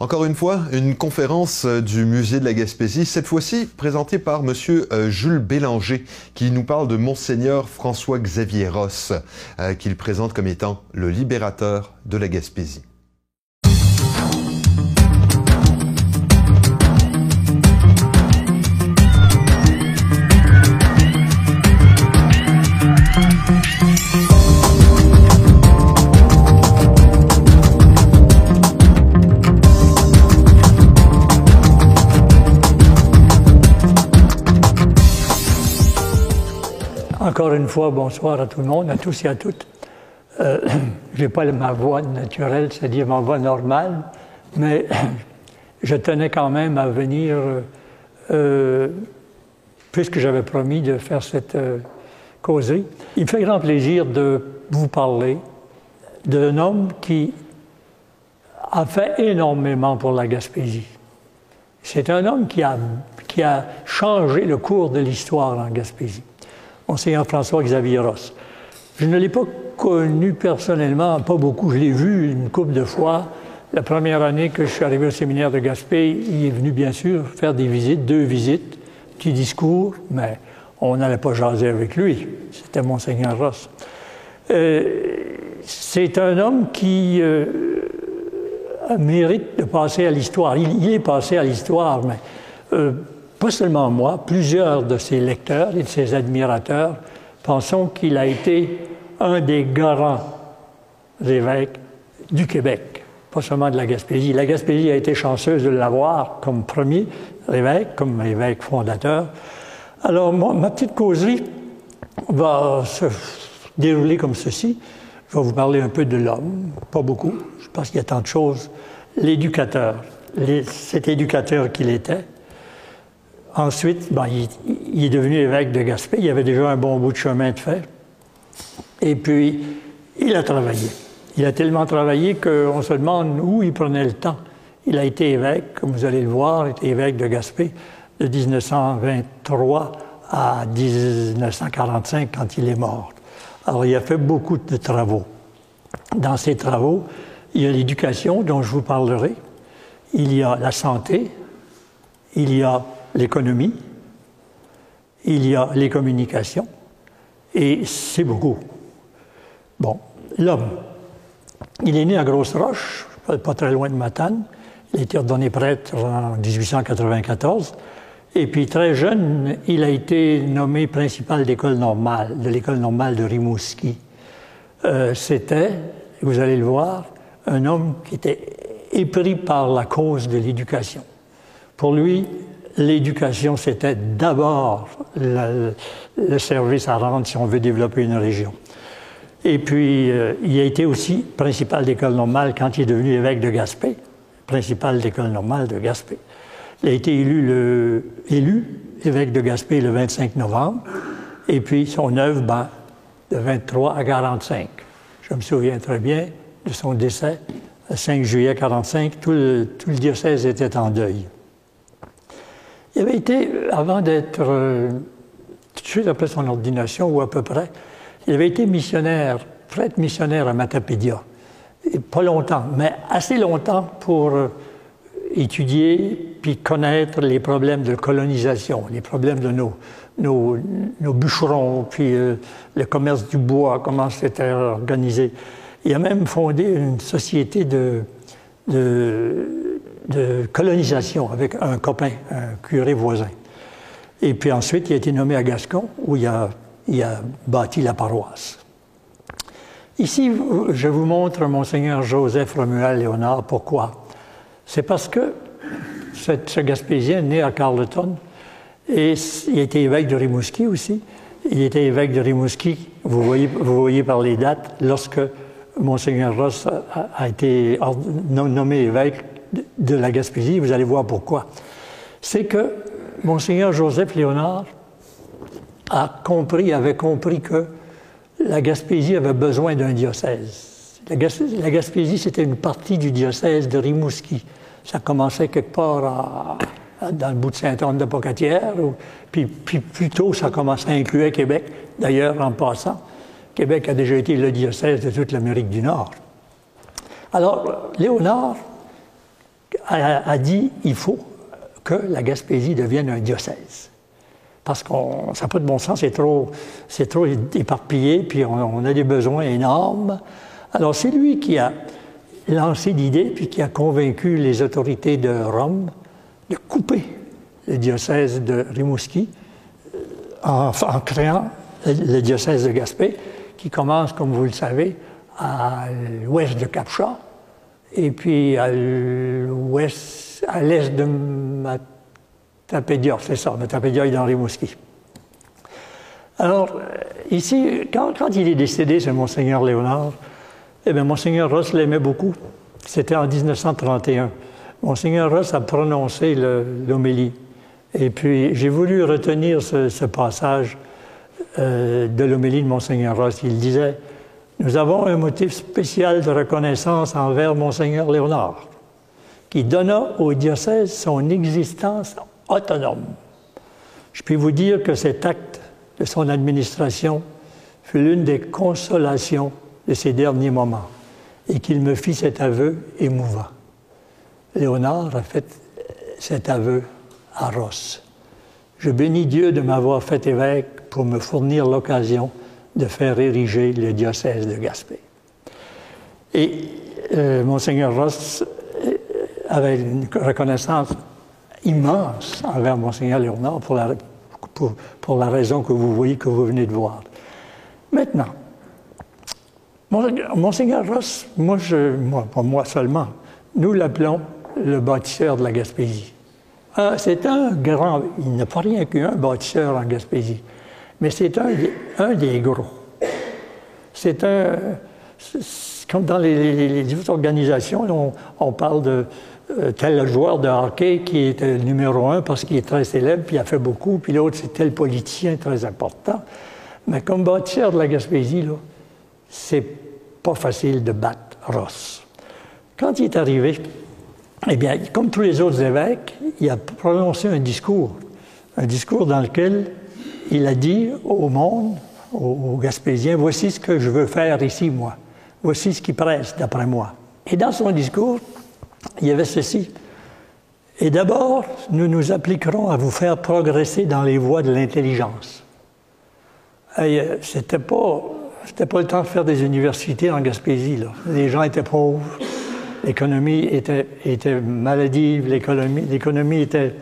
Encore une fois, une conférence euh, du musée de la Gaspésie, cette fois-ci présentée par monsieur euh, Jules Bélanger, qui nous parle de monseigneur François-Xavier Ross, euh, qu'il présente comme étant le libérateur de la Gaspésie. Encore une fois, bonsoir à tout le monde, à tous et à toutes. Euh, je n'ai pas ma voix naturelle, c'est-à-dire ma voix normale, mais je tenais quand même à venir, euh, puisque j'avais promis de faire cette euh, causerie. Il me fait grand plaisir de vous parler d'un homme qui a fait énormément pour la Gaspésie. C'est un homme qui a, qui a changé le cours de l'histoire en Gaspésie. Monseigneur François-Xavier Ross. Je ne l'ai pas connu personnellement, pas beaucoup. Je l'ai vu une couple de fois. La première année que je suis arrivé au séminaire de Gaspé, il est venu bien sûr faire des visites, deux visites, petit discours, mais on n'allait pas jaser avec lui. C'était Monseigneur Ross. Euh, c'est un homme qui euh, mérite de passer à l'histoire. Il, est passé à l'histoire, mais euh, pas seulement moi, plusieurs de ses lecteurs et de ses admirateurs pensons qu'il a été un des grands évêques du Québec, pas seulement de la Gaspésie. La Gaspésie a été chanceuse de l'avoir comme premier évêque, comme évêque fondateur. Alors, ma petite causerie va se dérouler comme ceci. Je vais vous parler un peu de l'homme, pas beaucoup, parce qu'il y a tant de choses. L'éducateur, cet éducateur qu'il était, Ensuite, ben, il, est devenu évêque de Gaspé. Il avait déjà un bon bout de chemin de fait. Et puis, il a travaillé. Il a tellement travaillé qu'on se demande où il prenait le temps. Il a été évêque, comme vous allez le voir, il était évêque de Gaspé de 1923 à 1945 quand il est mort. Alors, il a fait beaucoup de travaux. Dans ces travaux, il y a l'éducation dont je vous parlerai, il y a la santé, il y a l'économie, il y a les communications, et c'est beaucoup. Bon, l'homme, il est né à Grosse-Roche, pas très loin de Matane. Il a été ordonné prêtre en 1894. Et puis, très jeune, il a été nommé principal d'école normale, de l'école normale de Rimouski. Euh, C'était, vous allez le voir, un homme qui était épris par la cause de l'éducation. Pour lui, l'éducation, c'était d'abord le, service à rendre si on veut développer une région. Et puis, euh, il a été aussi principal d'école normale quand il est devenu évêque de Gaspé, principal d'école normale de Gaspé. Il a été élu, évêque de Gaspé le 25 novembre, et puis son œuvre, ben, de 23 à 45. Je me souviens très bien de son décès, le 5 juillet 45, tout tout le diocèse était en deuil. Il avait été, avant d'être, euh, tout de suite après son ordination, ou à peu près, il avait été missionnaire, prêtre missionnaire à Matapédia. pas longtemps, mais assez longtemps pour euh, étudier puis connaître les problèmes de colonisation, les problèmes de nos, nos, nos bûcherons, puis euh, le commerce du bois, comment c'était organisé. Il a même fondé une société de, de de colonisation avec un copain, un curé voisin. Et puis ensuite, il a été nommé à Gascon, où il a, il a bâti la paroisse. Ici, je vous montre Monseigneur Joseph Romuald Léonard. Pourquoi? C'est parce que ce Gaspésien, né à Carleton, et il était évêque de Rimouski aussi. Il était évêque de Rimouski, vous voyez, vous voyez par les dates, lorsque Monseigneur Ross a, a été nommé évêque de la Gaspésie, vous allez voir pourquoi. C'est que Monseigneur Joseph Léonard avait compris que la Gaspésie avait besoin d'un diocèse. La, Gaspésie, c'était une partie du diocèse de Rimouski. Ça commençait quelque part dans le bout de Sainte-Anne-de-Pocatière, puis, puis plus tôt, ça commençait à inclure Québec. D'ailleurs, en passant, Québec a déjà été le diocèse de toute l'Amérique du Nord. Alors, Léonard a, dit il faut que la Gaspésie devienne un diocèse. Parce que ça n'a pas de bon sens, c'est trop, trop éparpillé, puis on, a des besoins énormes. Alors c'est lui qui a lancé l'idée, puis qui a convaincu les autorités de Rome de couper le diocèse de Rimouski euh, en, créant le diocèse de Gaspé, qui commence, comme vous le savez, à l'ouest de Capcha, et puis à l'ouest, à l'est de Matapédia, c'est ça, Matapédia est dans Rimouski. Alors, euh, ici, quand, il est décédé, c'est Monseigneur Léonard, eh bien, Monseigneur Ross l'aimait beaucoup. C'était en 1931. Monseigneur Ross a prononcé l'homélie. Et puis, j'ai voulu retenir ce, passage euh, de l'homélie de Monseigneur Ross. Il disait nous avons un motif spécial de reconnaissance envers Monseigneur Léonard, qui donna au diocèse son existence autonome. Je puis vous dire que cet acte de son administration fut l'une des consolations de ces derniers moments et qu'il me fit cet aveu émouvant. Léonard a fait cet aveu à Ross. Je bénis Dieu de m'avoir fait évêque pour me fournir l'occasion de faire ériger le diocèse de Gaspé. Et euh, Monseigneur Ross euh, avait une reconnaissance immense envers Monseigneur Léonard pour la, raison que vous voyez, que vous venez de voir. Maintenant, Monseigneur Ross, moi, je, moi, seulement, nous l'appelons le bâtisseur de la Gaspésie. Ah, c'est un grand, il n'a pas rien qu'un bâtisseur en Gaspésie. Mais c'est un, des gros. C'est un. Comme dans les, autres organisations, on, parle de euh, tel joueur de hockey qui est le numéro un parce qu'il est très célèbre, puis il a fait beaucoup, puis l'autre, c'est tel politicien très important. Mais comme bâtisseur de la Gaspésie, là, c'est pas facile de battre Ross. Quand il est arrivé, eh bien, comme tous les autres évêques, il a prononcé un discours, un discours dans lequel il a dit au monde, aux, Gaspésiens, voici ce que je veux faire ici, moi. Voici ce qui presse, d'après moi. Et dans son discours, il y avait ceci. Et d'abord, nous nous appliquerons à vous faire progresser dans les voies de l'intelligence. Euh, c'était pas, c'était pas le temps de faire des universités en Gaspésie. Les gens étaient pauvres, l'économie était, était maladive, l'économie, l'économie était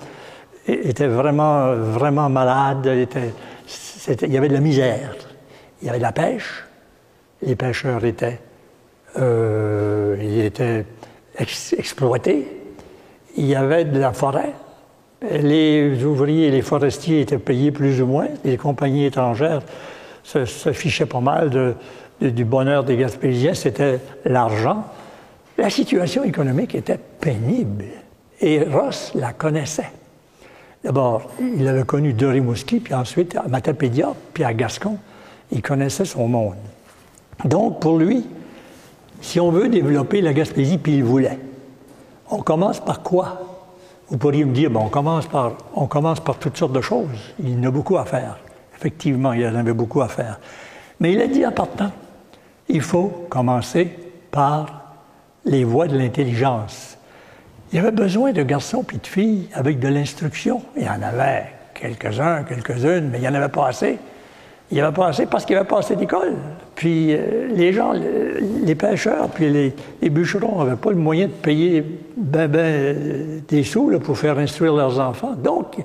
était vraiment, vraiment malade. il y avait de la misère. Il y avait de la pêche. Les pêcheurs étaient, euh, ils étaient exploités. Il y avait de la forêt. Les ouvriers et les forestiers étaient payés plus ou moins. Les compagnies étrangères se, fichaient pas mal du bonheur des Gaspésiens. C'était l'argent. La situation économique était pénible. Et Ross la connaissait. D'abord, il avait connu de Rimouski, puis ensuite à Matapédia, puis à Gascon. Il connaissait son monde. Donc, pour lui, si on veut développer la Gaspésie, puis il voulait, on commence par quoi? Vous pourriez me dire, bon, on commence par, on commence par toutes sortes de choses. Il en a beaucoup à faire. Effectivement, il en avait beaucoup à faire. Mais il a dit en partant, il faut commencer par les voies de l'intelligence. Il y avait besoin de garçons puis de filles avec de l'instruction. Il y en avait quelques-uns, quelques-unes, mais il n'y en avait pas assez. Il n'y avait pas assez parce qu'il n'y avait pas assez d'école. Puis euh, les gens, les pêcheurs, puis les, bûcherons n'avaient pas le moyen de payer ben, ben, des sous pour faire instruire leurs enfants. Donc,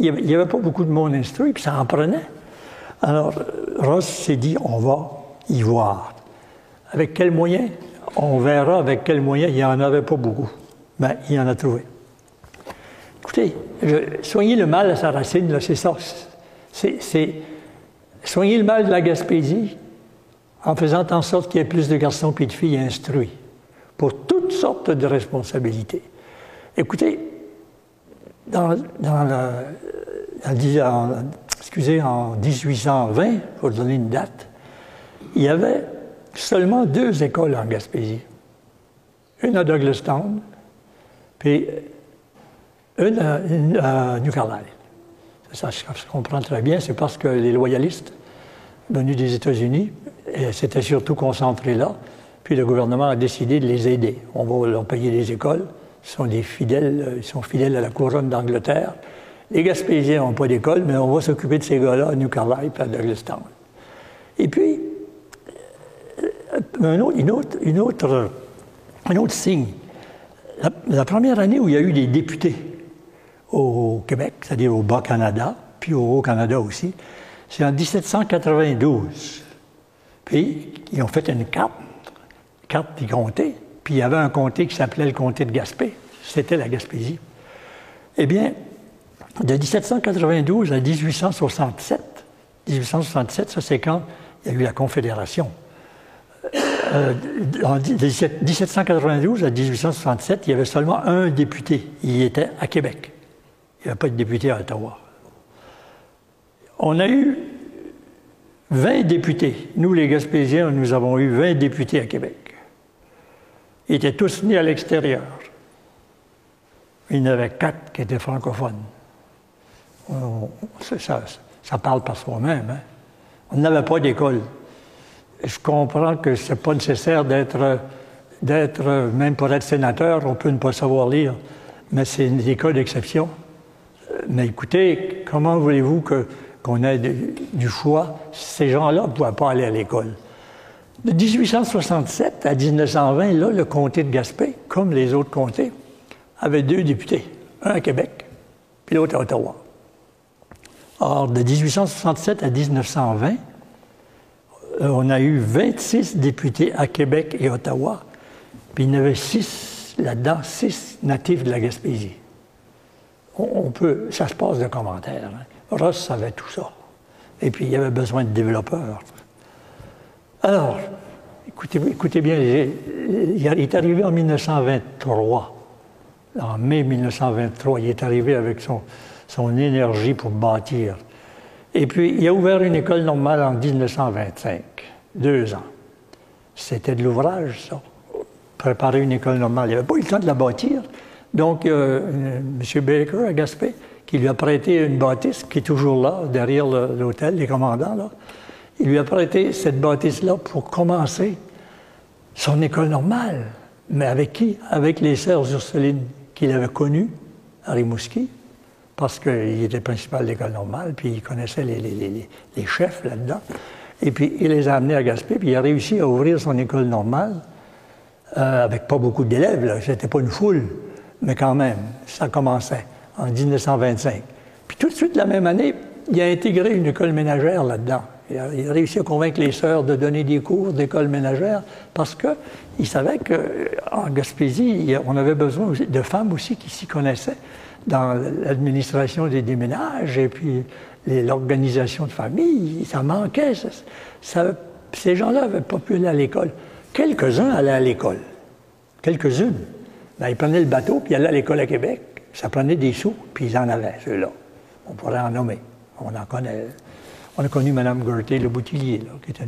il n'y avait, pas beaucoup de monde instruit, puis ça en prenait. Alors, Ross s'est dit, on va y voir. Avec quels moyens? On verra avec quels moyens. Il n'y en avait pas beaucoup. Ben, il en a trouvé. Écoutez, soigner le mal à sa racine, c'est ça. C'est soigner le mal de la Gaspésie en faisant en sorte qu'il y ait plus de garçons et de filles instruits pour toutes sortes de responsabilités. Écoutez, dans, dans, excusez, en 1820, pour donner une date, il y avait seulement deux écoles en Gaspésie. Une à Douglastown puis une à, New Carlisle. Ça, je comprends très bien, c'est parce que les loyalistes venus des États-Unis s'étaient surtout concentrés là, puis le gouvernement a décidé de les aider. On va leur payer des écoles, sont des fidèles, ils sont fidèles à la couronne d'Angleterre. Les Gaspésiens n'ont pas d'école, mais on va s'occuper de ces gars-là à New Carlisle et à Douglastown. Et puis, autre, une autre, une autre, un autre signe. La, première année où il y a eu des députés au Québec, c'est-à-dire au Bas-Canada, puis au Haut-Canada aussi, c'est en 1792. Puis, ils ont fait une carte, carte des comtés, puis il y avait un comté qui s'appelait le comté de Gaspé. C'était la Gaspésie. Eh bien, de 1792 à 1867, 1867, ça c'est quand il y a eu la Confédération. Euh, en 1792 à 1867, il y avait seulement un député. Il était à Québec. Il n'y avait pas de député à Ottawa. On a eu 20 députés. Nous, les Gaspésiens, nous avons eu 20 députés à Québec. Ils étaient tous nés à l'extérieur. Il y en avait quatre qui étaient francophones. Ça, ça, parle par soi-même. Hein. On n'avait pas d'école. Je comprends que ce n'est pas nécessaire d'être, même pour être sénateur, on peut ne pas savoir lire, mais c'est une école d'exception. Mais écoutez, comment voulez-vous qu'on ait du choix? Ces gens-là ne pouvaient pas aller à l'école. De 1867 à 1920, là, le comté de Gaspé, comme les autres comtés, avait deux députés, un à Québec, puis l'autre à Ottawa. Or, de 1867 à 1920, euh, on a eu 26 députés à Québec et Ottawa, puis il y avait six là-dedans, six natifs de la Gaspésie. On, peut, ça se passe de commentaires. Hein. Ross savait tout ça. Et puis, il y avait besoin de développeurs. Alors, écoutez, bien, il est arrivé en 1923. En mai 1923, il est arrivé avec son énergie pour bâtir. Et puis, il a ouvert une école normale en 1925, deux ans. C'était de l'ouvrage, ça. Préparer une école normale. Il n'avait pas eu le temps de la bâtir. Donc, euh, M. Baker à Gaspé, qui lui a prêté une bâtisse qui est toujours là, derrière l'hôtel des commandants, là. Il lui a prêté cette bâtisse-là pour commencer son école normale. Mais avec qui? Avec les sœurs Ursulines qu'il avait connues à Rimouski, parce qu'il était principal de l'école normale, puis il connaissait les, les, chefs là-dedans. Et puis il les a amenés à Gaspé, puis il a réussi à ouvrir son école normale euh, avec pas beaucoup d'élèves. C'était pas une foule, mais quand même, ça commençait en 1925. Puis tout de suite, la même année, il a intégré une école ménagère là-dedans. Il a, réussi à convaincre les sœurs de donner des cours d'école ménagère parce qu'il savait qu'en Gaspésie, on avait besoin de femmes aussi qui s'y connaissaient dans l'administration des déménages et puis l'organisation de famille. Ça manquait. ces gens-là n'avaient pas pu aller à l'école. Quelques-uns allaient à l'école. Quelques-unes. Ben, ils prenaient le bateau puis ils allaient à l'école à Québec. Ça prenait des sous, puis ils en avaient, ceux-là. On pourrait en nommer. On en connaît. On a connu Mme Gertie Le Boutillier, qui était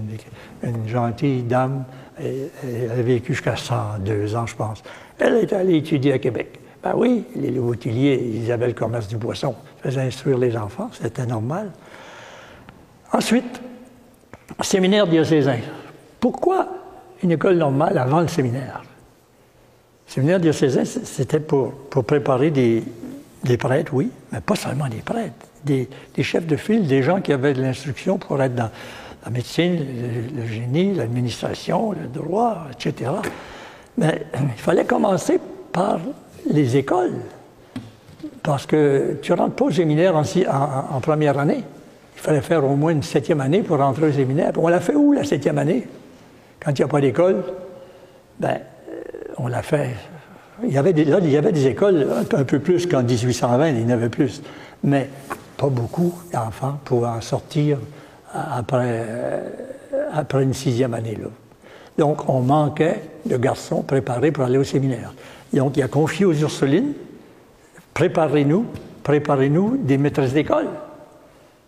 une, gentille dame. Elle, a vécu jusqu'à 102 ans, je pense. Elle est allée étudier à Québec. Ben oui, les Le Boutillier, ils avaient le commerce du poisson, faisaient instruire les enfants, c'était normal. Ensuite, séminaire diocésain. Pourquoi une école normale avant le séminaire? Le séminaire diocésain, c'était pour, préparer des prêtres, oui, mais pas seulement des prêtres des, chefs de file, des gens qui avaient de l'instruction pour être dans la médecine, le, génie, l'administration, le droit, etc. Mais il fallait commencer par les écoles. Parce que tu ne rentres pas au séminaire en, première année. Il fallait faire au moins une septième année pour rentrer au séminaire. On l'a fait où, la septième année? Quand il n'y a pas d'école, ben, euh, on l'a fait. Il y avait des, il y avait des écoles un peu plus qu'en 1820, il y en avait plus. Mais pas beaucoup d'enfants pouvaient en sortir après, après une sixième année. Donc, on manquait de garçons préparés pour aller au séminaire. Donc, il a confié aux Ursulines, préparez-nous, préparez-nous des maîtresses d'école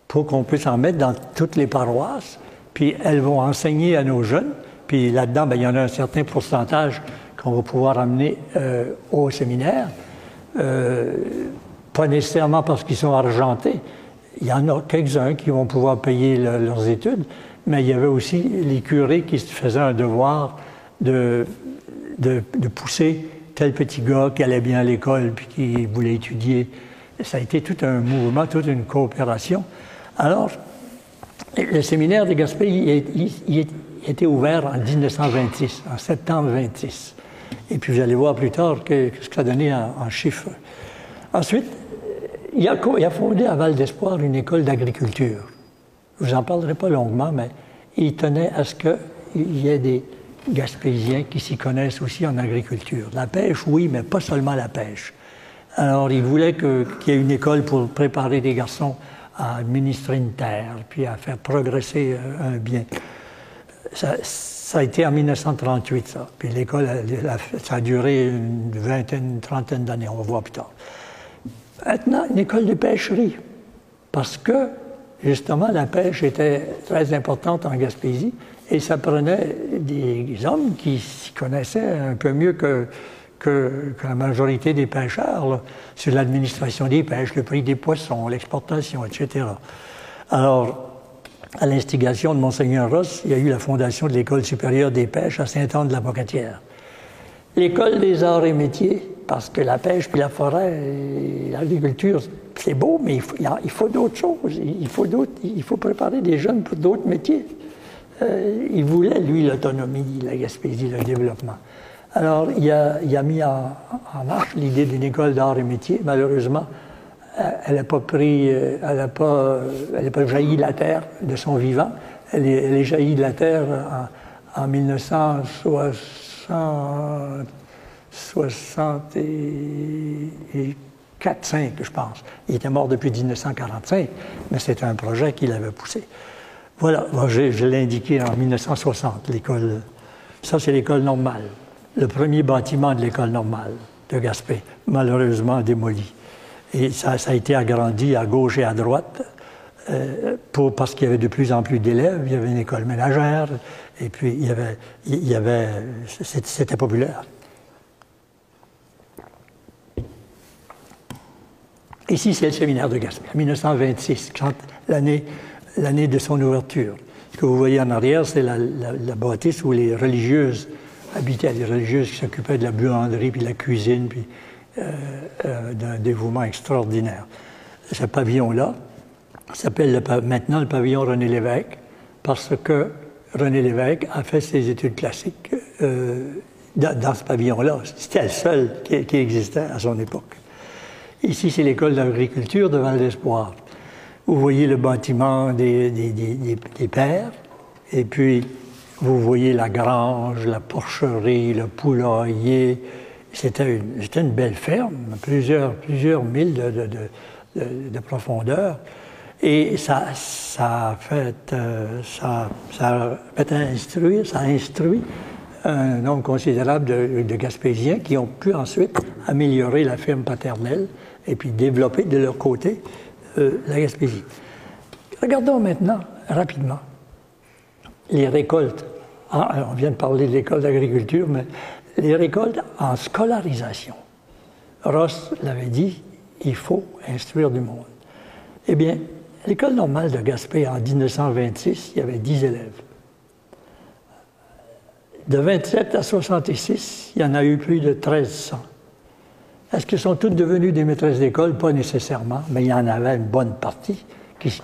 pour qu'on puisse en mettre dans toutes les paroisses, puis elles vont enseigner à nos jeunes, puis là-dedans, ben, il y en a un certain pourcentage qu'on va pouvoir amener euh, au séminaire. Euh, pas nécessairement parce qu'ils sont argentés. Il y en a quelques-uns qui vont pouvoir payer leurs études, mais il y avait aussi les curés qui se faisaient un devoir de, de, pousser tel petit gars qui allait bien à l'école puis qui voulait étudier. Ça a été tout un mouvement, toute une coopération. Alors, le séminaire de Gaspé il, il, était ouvert en 1926, en septembre 26. Et puis vous allez voir plus tard que, ce que ça donnait en, en chiffres. Ensuite, il a, fondé à Val d'Espoir une école d'agriculture. Je vous en parlerai pas longuement, mais il tenait à ce qu'il y ait des Gaspésiens qui s'y connaissent aussi en agriculture. La pêche, oui, mais pas seulement la pêche. Alors, il voulait qu'il y ait une école pour préparer des garçons à administrer une terre, puis à faire progresser euh, un bien. Ça, a été en 1938, ça. Puis l'école, ça a duré une vingtaine, trentaine d'années, on va voir plus tard. Maintenant, une école de pêcherie, parce que, justement, la pêche était très importante en Gaspésie, et ça prenait des hommes qui s'y connaissaient un peu mieux que, la majorité des pêcheurs sur l'administration des pêches, le prix des poissons, l'exportation, etc. Alors, à l'instigation de Monseigneur Ross, il y a eu la fondation de l'École supérieure des pêches à Saint-Anne-de-la-Pocatière. L'école des arts et métiers, parce que la pêche puis la forêt, l'agriculture, c'est beau, mais il faut, d'autres choses. Il faut, préparer des jeunes pour d'autres métiers. Euh, il voulait, lui, l'autonomie, la Gaspésie, le développement. Alors, il a, mis en, marche l'idée d'une école d'art et métiers. Malheureusement, elle n'a pas pris, euh, elle n'a pas, elle pas jailli de la terre de son vivant. Elle est, jaillie de la terre en, en 1964 5 je pense. Il était mort depuis 1945, mais c'est un projet qu'il avait poussé. Voilà, je, l'ai indiqué en 1960, l'école. Ça, c'est l'école normale. Le premier bâtiment de l'école normale de Gaspé, malheureusement démoli. Et ça, a été agrandi à gauche et à droite euh, pour, parce qu'il y avait de plus en plus d'élèves. Il y avait une école ménagère et puis il y avait, il y avait c'était populaire. Ici, c'est le séminaire de Gaspé, 1926, l'année de son ouverture. Ce que vous voyez en arrière, c'est la, bâtisse où les religieuses habitaient, les religieuses qui s'occupaient de la buanderie, puis de la cuisine, puis euh, euh, d'un dévouement extraordinaire. Ce pavillon-là s'appelle maintenant le pavillon René Lévesque, parce que René Lévesque a fait ses études classiques euh, dans, ce pavillon-là. C'était le seul qui, existait à son époque. Ici, c'est l'école d'agriculture de Val d'Espoir. Vous voyez le bâtiment des, des, pères, et puis vous voyez la grange, la porcherie, le poulailler. C'était une, une, belle ferme, plusieurs, plusieurs milles de, de, profondeur. Et ça, ça, a fait, euh, ça, ça fait instruire, ça instruit un nombre considérable de, de, Gaspésiens qui ont pu ensuite améliorer la ferme paternelle et puis développer de leur côté euh, la Gaspésie. Regardons maintenant, rapidement, les récoltes. Ah, on vient de parler de l'école d'agriculture, mais les récoltes en scolarisation. Ross l'avait dit, il faut instruire du monde. Eh bien, l'école normale de Gaspé, en 1926, il y avait 10 élèves. De 27 à 66, il y en a eu plus de 1300. Est-ce qu'ils sont toutes devenues des maîtresses d'école? Pas nécessairement, mais il y en avait une bonne partie qui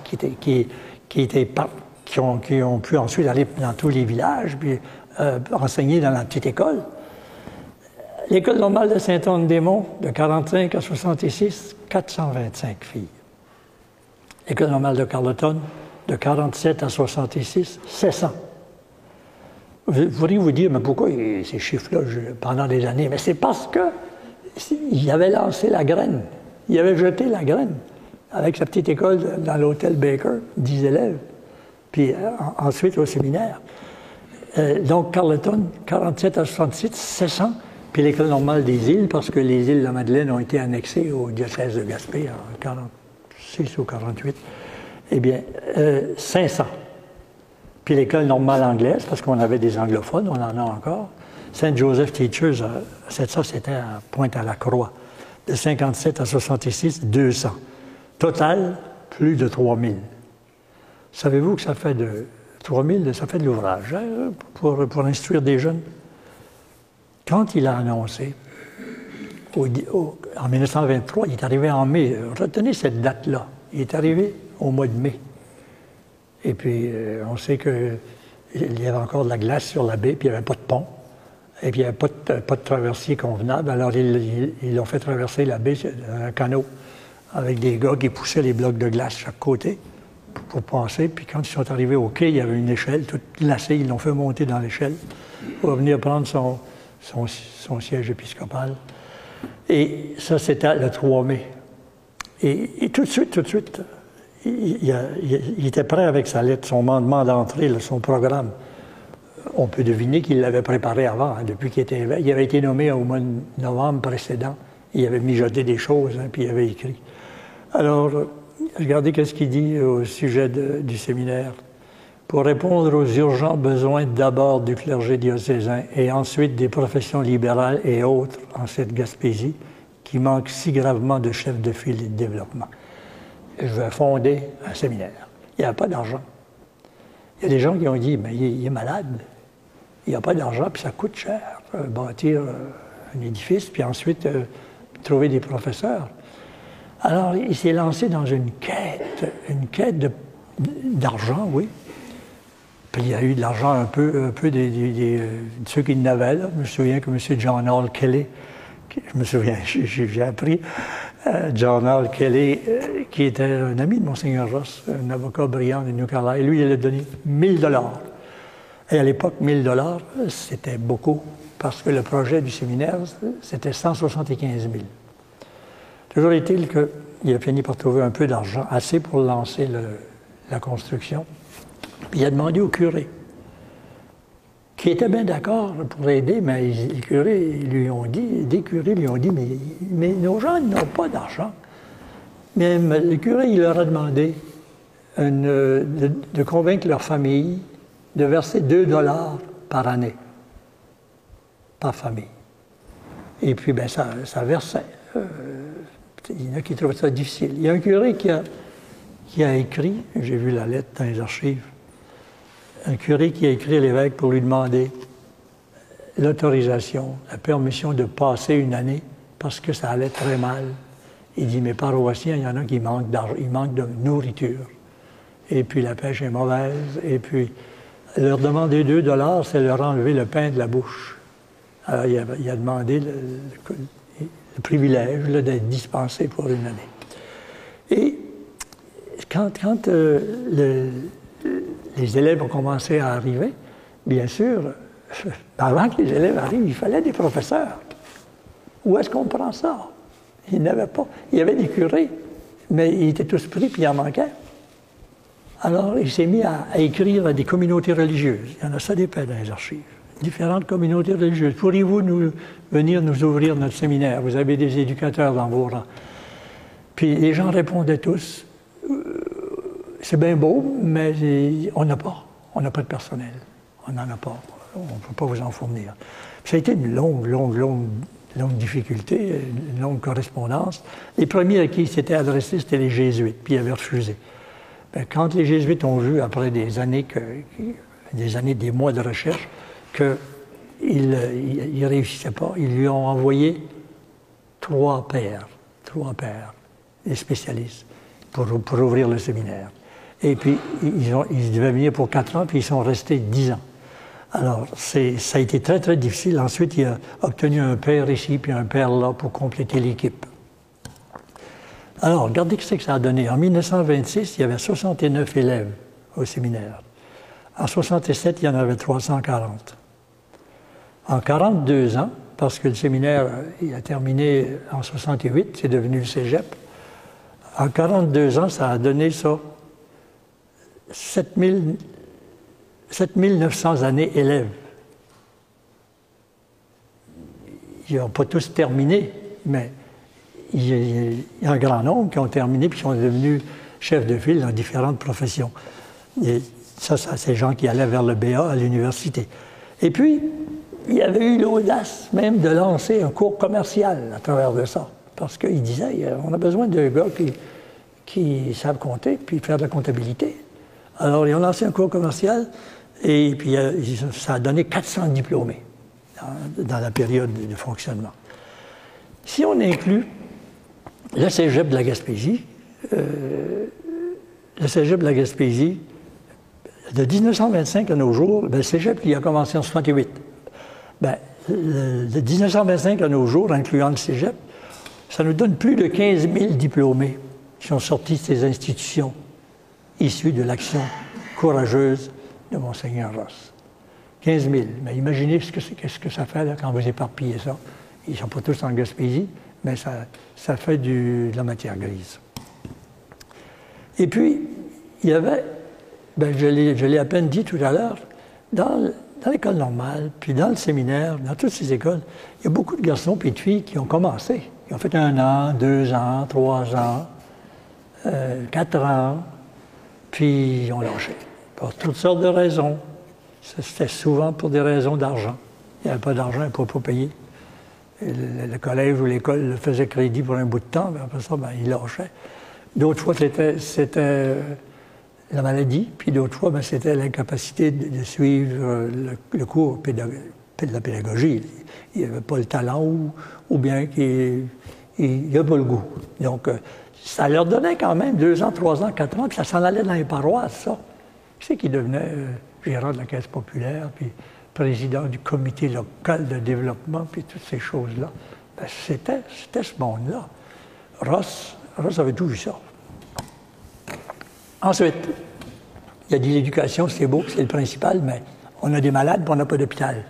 ont pu ensuite aller dans tous les villages, puis euh, enseigner dans la petite école. L'école normale de Saint-Anne-des-Monts, de 45 à 66, 425 filles. L'école normale de Carleton, de 47 à 66, 700. Vous pourriez vous dire, mais pourquoi ces chiffres-là pendant des années? Mais c'est parce que il avait lancé la graine. Il avait jeté la graine avec sa petite école dans l'hôtel Baker, 10 élèves, puis euh, ensuite au séminaire. Euh, donc Carleton, 47 à 66, 700, puis l'école normale des îles, parce que les îles de la Madeleine ont été annexées au diocèse de Gaspé en 46 ou 48, eh bien, 500. Euh, puis l'école normale anglaise, parce qu'on avait des anglophones, on en a encore, Saint Joseph Teachers, euh, ça c'était à Pointe-à-la-Croix. De 57 à 66, 200. Total, plus de 3000. Savez-vous que ça fait de 3000, ça fait de l'ouvrage hein, pour, pour instruire des jeunes? Quand il a annoncé en 1923, il est arrivé en mai. Retenez cette date-là. Il est arrivé au mois de mai. Et puis, euh, on sait qu'il y avait encore de la glace sur la baie, puis il n'y avait pas de pont. Et puis, il n'y avait pas de, de traversier convenable. Alors, ils l'ont fait traverser la baie un canot avec des gars qui poussaient les blocs de glace chaque côté pour, passer. Puis, quand ils sont arrivés au quai, il y avait une échelle toute glacée. Ils l'ont fait monter dans l'échelle pour venir prendre son, son, siège épiscopal. Et ça, c'était le 3 mai. Et, tout de suite, tout de suite, il, était prêt avec sa lettre, son mandement d'entrée, son programme. On peut deviner qu'il l'avait préparé avant, hein, depuis qu'il était Il avait été nommé au mois de novembre précédent. Il avait mijoté des choses, hein, puis il avait écrit. Alors, regardez qu'est-ce qu'il dit au sujet du séminaire pour répondre aux urgents besoins d'abord du clergé diocésain et ensuite des professions libérales et autres en cette Gaspésie qui manque si gravement de chefs de file et de développement. je vais fonder un séminaire. Il n'y a pas d'argent. Il y a des gens qui ont dit, mais il, est malade. Il n'y a pas d'argent, puis ça coûte cher, euh, bâtir euh, un édifice, puis ensuite euh, trouver des professeurs. Alors, il s'est lancé dans une quête, une quête d'argent, oui, puis il y a eu de l'argent un peu, des, de ceux qui n'avaient. Je me souviens que M. John Hall Kelly, je me souviens, j'ai appris, John Hall Kelly, qui était un ami de Monseigneur Ross, un avocat brillant de New Carolina, et lui, il a donné 1000 dollars. Et à l'époque, 1000 dollars, c'était beaucoup, parce que le projet du séminaire, c'était 175 000. Toujours est-il qu'il a fini par trouver un peu d'argent, assez pour lancer la construction il a demandé au curé, qui était bien d'accord pour aider, mais les curés lui ont dit, des curés lui ont dit, mais, nos gens n'ont pas d'argent. Mais le curé, il leur a demandé de, convaincre leur famille de verser 2 dollars par année, par famille. Et puis, ben, ça, ça versait. Euh, il y en a qui trouvaient ça difficile. Il y a un curé qui a, qui a écrit, j'ai vu la lettre dans les archives, un curé qui a écrit à l'évêque pour lui demander l'autorisation, la permission de passer une année parce que ça allait très mal. Il dit, mes paroissiens, il y en a qui manquent d'argent, ils manquent de nourriture. Et puis la pêche est mauvaise. Et puis leur demander 2 dollars, c'est leur enlever le pain de la bouche. Alors il a, demandé le, privilège d'être dispensé pour une année. Et quand, euh, le, les élèves ont commencé à arriver, bien sûr, avant que les élèves arrivent, il fallait des professeurs. Où est-ce qu'on prend ça? Il n'y avait pas. Il y avait des curés, mais ils étaient tous pris, puis il en manquait. Alors, il s'est mis à, écrire à des communautés religieuses. Il y en a ça des dans les archives. Différentes communautés religieuses. Pourriez-vous nous, venir nous ouvrir notre séminaire? Vous avez des éducateurs dans vos rangs. Puis les gens répondaient tous c'est bien beau, mais on n'a pas. On n'a pas de personnel. On n'en a pas. On ne peut pas vous en fournir. Ça a été une longue, longue, longue, longue difficulté, une longue correspondance. Les premiers à qui il s'était adressé, c'était les jésuites, puis ils avaient refusé. Ben, quand les jésuites ont vu, après des années, que, des années, des mois de recherche, qu'ils ne réussissaient pas, ils lui ont envoyé trois pères, trois pères, des spécialistes, pour, pour ouvrir le séminaire. Et puis, ils, ont, ils devaient venir pour quatre ans, puis ils sont restés dix ans. Alors, ça a été très, très difficile. Ensuite, il a obtenu un père ici, puis un père là, pour compléter l'équipe. Alors, regardez ce que ça a donné. En 1926, il y avait 69 élèves au séminaire. En 67, il y en avait 340. En 42 ans, parce que le séminaire il a terminé en 68, c'est devenu le cégep, en 42 ans, ça a donné ça 7900 années élèves. Ils n'ont pas tous terminé, mais il y, a, un grand nombre qui ont terminé puis qui sont devenus chefs de file dans différentes professions. Et ça, ça c'est les gens qui allaient vers le BA à l'université. Et puis, il avait eu l'audace même de lancer un cours commercial à travers de ça. Parce qu'ils disaient, on a besoin de gars qui, qui savent compter puis faire de la comptabilité. Alors, ils ont lancé un cours commercial et puis euh, ça a donné 400 diplômés dans, la période de fonctionnement. Si on inclut le cégep de la Gaspésie, euh, le cégep de la Gaspésie, de 1925 à nos jours, ben, le cégep il a commencé en 68. Ben, de 1925 à nos jours, incluant le cégep, ça nous donne plus de 15 000 diplômés qui sont sortis de ces institutions issus de l'action courageuse de Monseigneur Ross. 15 000. Mais imaginez ce que, ce que ça fait quand vous éparpillez ça. Ils ne sont pas tous en Gaspésie, mais ça, ça fait de la matière grise. Et puis, il y avait, ben, je l'ai à peine dit tout à l'heure, dans, l'école normale, puis dans le séminaire, dans toutes ces écoles, il y a beaucoup de garçons et de filles qui ont commencé. Ils ont fait un an, deux ans, trois ans, euh, quatre ans, puis ils ont lâché. Pour toutes sortes de raisons. C'était souvent pour des raisons d'argent. Il n'y avait pas d'argent pour pas payer. Le, collège ou l'école faisait crédit pour un bout de temps, mais après ça, ben, ils lâchaient. D'autres fois, c'était euh, la maladie, puis d'autres fois, ben, c'était l'incapacité de, suivre le, cours de la pédagogie. Il n'y avait pas le talent ou, bien qu'il n'y avait pas le goût. Donc, euh, ça leur donnait quand même deux ans, trois ans, quatre ans, puis ça s'en allait dans les paroisses, ça. C'est qui devenait euh, gérant de la Caisse populaire, puis président du comité local de développement, puis toutes ces choses-là. Ben, c'était, c'était ce monde-là. Ross, Ross avait tout vu ça. Ensuite, il a de l'éducation, c'est beau, c'est le principal, mais on a des malades, puis on n'a pas d'hôpital.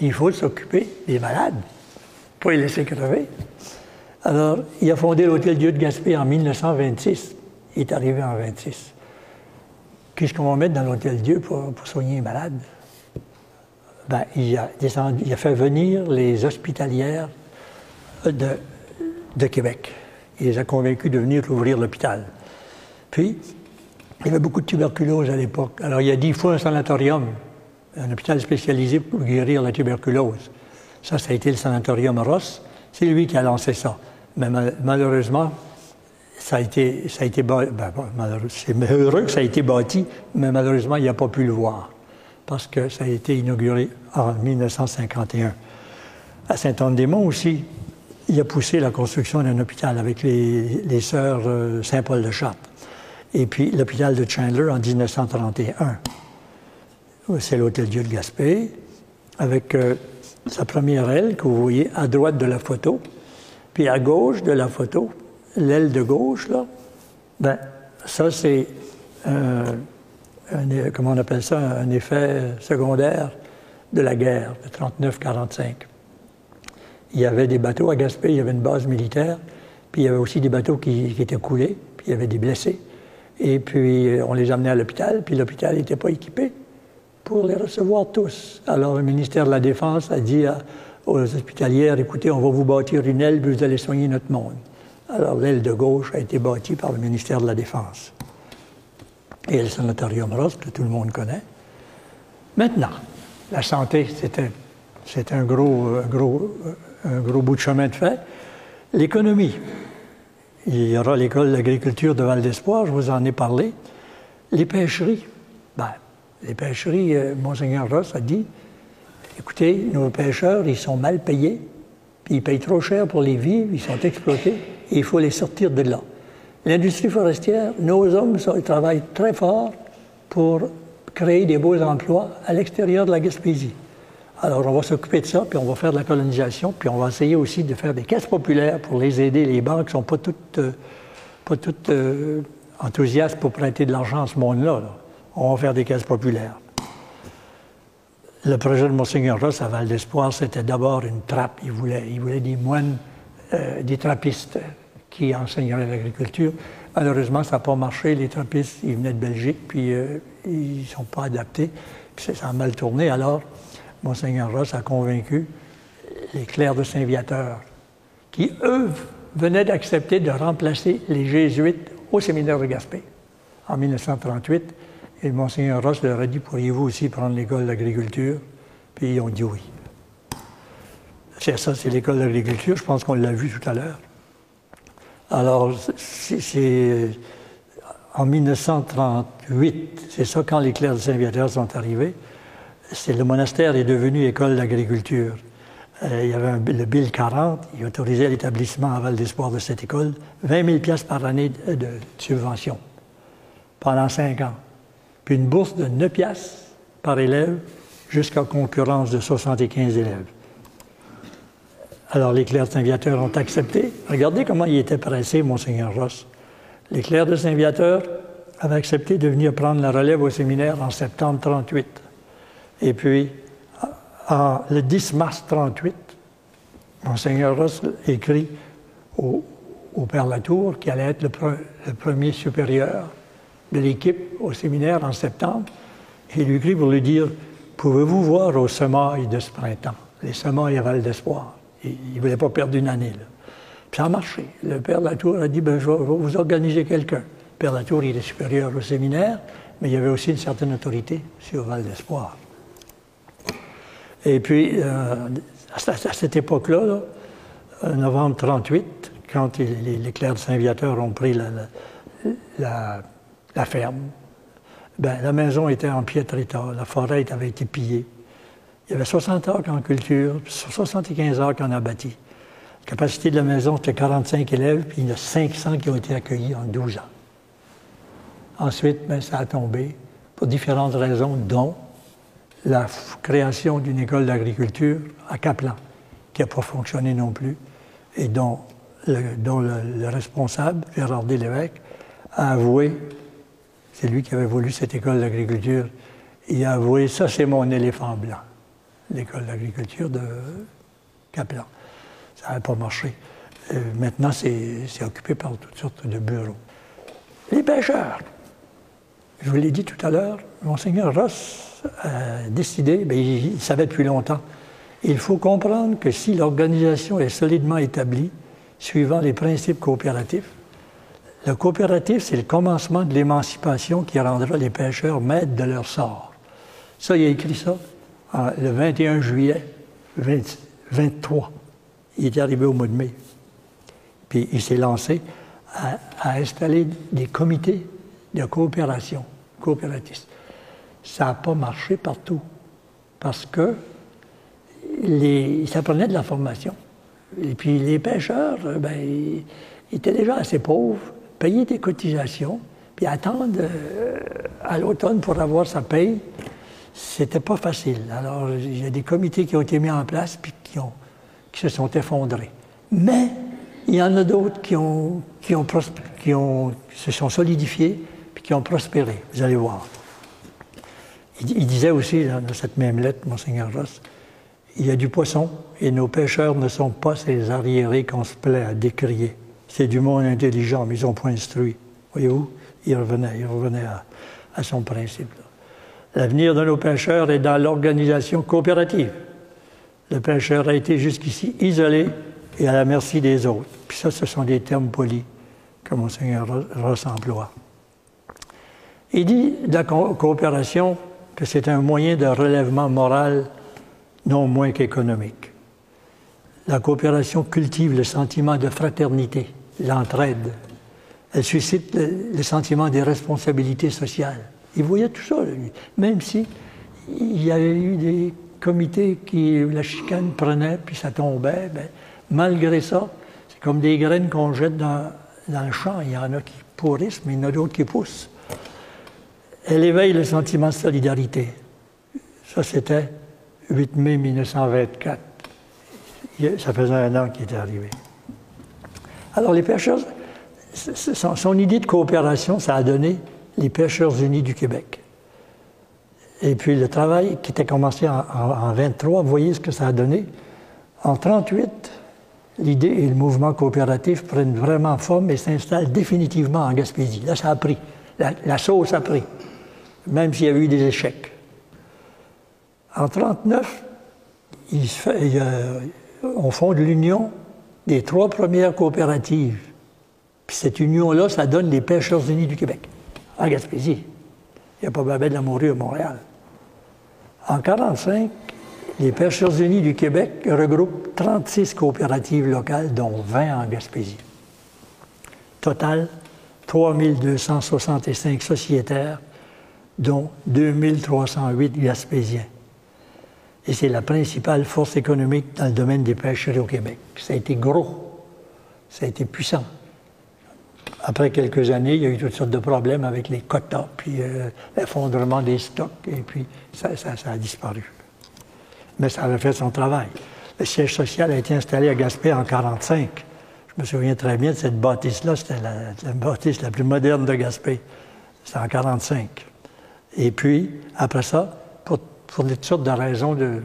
Il faut s'occuper des malades, pas les laisser crever. Alors, il a fondé l'Hôtel Dieu de Gaspé en 1926. Il est arrivé en 26. Qu'est-ce qu'on va mettre dans l'Hôtel Dieu pour, soigner les malades? Ben, il, a a fait venir les hospitalières de, de Québec. Il les a convaincus de venir ouvrir l'hôpital. Puis, il y avait beaucoup de tuberculose à l'époque. Alors, il a dit il faut un sanatorium, un hôpital spécialisé pour guérir la tuberculose. Ça, ça a été le sanatorium Ross. C'est lui qui a lancé ça. Mais malheureusement, ça a été, ça a été ben, c'est heureux que ça a été bâti, mais malheureusement, il n'a pas pu le voir parce que ça a été inauguré en 1951. À Saint-Anne-des-Monts aussi, il a poussé la construction d'un hôpital avec les, sœurs euh, Saint-Paul-de-Chartres. Et puis l'hôpital de Chandler en 1931. C'est l'Hôtel Dieu de Gaspé, avec euh, sa première aile que vous voyez à droite de la photo. Puis à gauche de la photo, l'aile de gauche, là, ben, ça, c'est un, comment on appelle ça, un effet secondaire de la guerre de 39-45. Il y avait des bateaux à Gaspé, il y avait une base militaire, puis il y avait aussi des bateaux qui, étaient coulés, puis il y avait des blessés. Et puis on les amenait à l'hôpital, puis l'hôpital n'était pas équipé pour les recevoir tous. Alors le ministère de la Défense a dit aux hospitalières, écoutez, on va vous bâtir une aile, puis vous allez soigner notre monde. Alors l'aile de gauche a été bâtie par le ministère de la Défense. Et le sanatorium Ross, que tout le monde connaît. Maintenant, la santé, c'est un, gros, gros, un gros bout de chemin de fait. L'économie. Il y aura l'école d'agriculture de Val d'Espoir, je vous en ai parlé. Les pêcheries. Ben, les pêcheries, euh, Monseigneur Ross a dit Écoutez, nos pêcheurs, ils sont mal payés, puis ils payent trop cher pour les vivre, ils sont exploités, et il faut les sortir de là. L'industrie forestière, nos hommes ils travaillent très fort pour créer des beaux emplois à l'extérieur de la Gaspésie. Alors, on va s'occuper de ça, puis on va faire de la colonisation, puis on va essayer aussi de faire des caisses populaires pour les aider. Les banques ne sont pas toutes, euh, pas toutes euh, enthousiastes pour prêter de l'argent à ce monde-là. On va faire des caisses populaires. Le projet de Monseigneur Ross à Val d'Espoir, c'était d'abord une trappe. Il voulait, des moines, euh, des trappistes qui enseigneraient l'agriculture. Malheureusement, ça n'a pas marché. Les trappistes, ils venaient de Belgique, puis euh, ils ne sont pas adaptés. Puis ça a mal tourné. Alors, Monseigneur Ross a convaincu les clercs de Saint-Viateur, qui, eux, venaient d'accepter de remplacer les jésuites au séminaire de Gaspé en 1938 et Monseigneur Ross leur a dit Pourriez-vous aussi prendre l'école d'agriculture? Puis ils ont dit oui. C'est ça, c'est l'école d'agriculture. Je pense qu'on l'a vu tout à l'heure. Alors, c'est en 1938, c'est ça quand les clercs de Saint-Viateur sont arrivés, le monastère est devenu école d'agriculture. Euh, il y avait le Bill 40, il autorisait l'établissement à Val d'Espoir de cette école 20 000 pièces par année de, subvention pendant cinq ans. Puis une bourse de 9 pièces par élève jusqu'à concurrence de 75 élèves. Alors les clercs de Saint-Viateur ont accepté. Regardez comment il était pressé, Monseigneur Ross. Les clercs de Saint-Viateur avaient accepté de venir prendre la relève au séminaire en septembre 38. Et puis, le 10 mars 38, Monseigneur Ross écrit au, Père Latour qui allait être le, premier supérieur de l'équipe au séminaire en septembre. Et il lui écrit pour lui dire Pouvez-vous voir aux semailles de ce printemps, les semailles à Val d'Espoir Il ne voulait pas perdre une année. Ça a marché. Le Père Latour a dit ben, je, vais, vous organiser quelqu'un. Le Père Latour, il est supérieur au séminaire, mais il y avait aussi une certaine autorité sur Val d'Espoir. Et puis, euh, à, cette époque-là, euh, novembre 38, quand les, clercs de Saint-Viateur ont pris la, ferme, ben, la maison était en piètre état, la forêt avait été pillée. Il y avait 60 arcs en culture, 75 arcs en abattis. La capacité de la maison, c'était 45 élèves, puis il y en a 500 qui ont été accueillis en 12 ans. Ensuite, ben, ça a tombé pour différentes raisons, dont la création d'une école d'agriculture à Caplan, qui n'a pas fonctionné non plus, et dont le, responsable, Gérard Lévesque, a avoué, c'est lui qui avait voulu cette école d'agriculture, il a avoué, ça c'est mon éléphant blanc, l'école d'agriculture de Caplan. Ça n'a pas marché. Euh, maintenant, c'est occupé par toutes sortes de bureaux. Les pêcheurs. Je vous l'ai dit tout à l'heure, Monseigneur Ross a décidé, mais il, savait depuis longtemps, il faut comprendre que si l'organisation est solidement établie, suivant les principes coopératifs, le coopératif, c'est le commencement de l'émancipation qui rendra les pêcheurs maîtres de leur sort. Ça, il a écrit ça? Le 21 juillet 23. Il est arrivé au mois de mai. Puis il s'est lancé à, installer des comités de coopération coopératistes ça n'a pas marché partout. Parce que ça prenait de la formation. Et puis les pêcheurs, ben, ils, étaient déjà assez pauvres, payaient des cotisations, puis attendre euh, à l'automne pour avoir sa paye, c'était pas facile. Alors, il y a des comités qui ont été mis en place, puis qui, se sont effondrés. Mais il y en a d'autres qui, se sont solidifiés, puis qui ont prospéré. Vous allez voir. Il, disait aussi dans cette même lettre, Monseigneur Ross, il y a du poisson et nos pêcheurs ne sont pas ces arriérés qu'on se plaît à décrier. C'est du monde intelligent, mais ils n'ont point instruit. Voyez-vous, il revenait, il revenait à, son principe. L'avenir de nos pêcheurs est dans l'organisation coopérative. Le pêcheur a été jusqu'ici isolé et à la merci des autres. Puis ça, ce sont des termes polis que Monseigneur Ross emploie. Il dit de la coopération, que c'est un moyen de relèvement moral non moins qu'économique. La coopération cultive le sentiment de fraternité, l'entraide. Elle suscite le, sentiment des responsabilités sociales. Il voyait tout ça, même si il y avait eu des comités qui la chicane prenait puis ça tombait, ben, malgré ça, c'est comme des graines qu'on jette dans, dans le champ. Il y en a qui pourrissent, mais il y en a d'autres qui poussent elle éveille le sentiment de solidarité. Ça, c'était 8 mai 1924. Ça faisait un an qu'il était arrivé. Alors, les pêcheurs, son, idée de coopération, ça a donné les Pêcheurs unis du Québec. Et puis, le travail qui était commencé en, 1923, vous voyez ce que ça a donné. En 1938, l'idée et le mouvement coopératif prennent vraiment forme et s'installent définitivement en Gaspésie. Là, ça a pris. la sauce a pris même s'il y a eu des échecs. En 1939, on fonde l'union des trois premières coopératives. Puis cette union-là, ça donne les Pêcheurs unis du Québec, en Gaspésie. Il n'y a pas Babel de la à Montréal. En 1945, les Pêcheurs unis du Québec regroupent 36 coopératives locales, dont 20 en Gaspésie. Total, 3265 sociétaires dont 2308 Gaspésiens. Et c'est la principale force économique dans le domaine des pêcheries au Québec. Ça a été gros. Ça a été puissant. Après quelques années, il y a eu toutes sortes de problèmes avec les quotas, puis euh, l'effondrement des stocks, et puis ça, a disparu. Mais ça avait fait son travail. Le siège social a été installé à Gaspé en 1945. Je me souviens très bien de cette bâtisse-là. C'était la, bâtisse la plus moderne de Gaspé. C'était en 1945. Et puis, après ça, pour, toutes sortes de raisons de,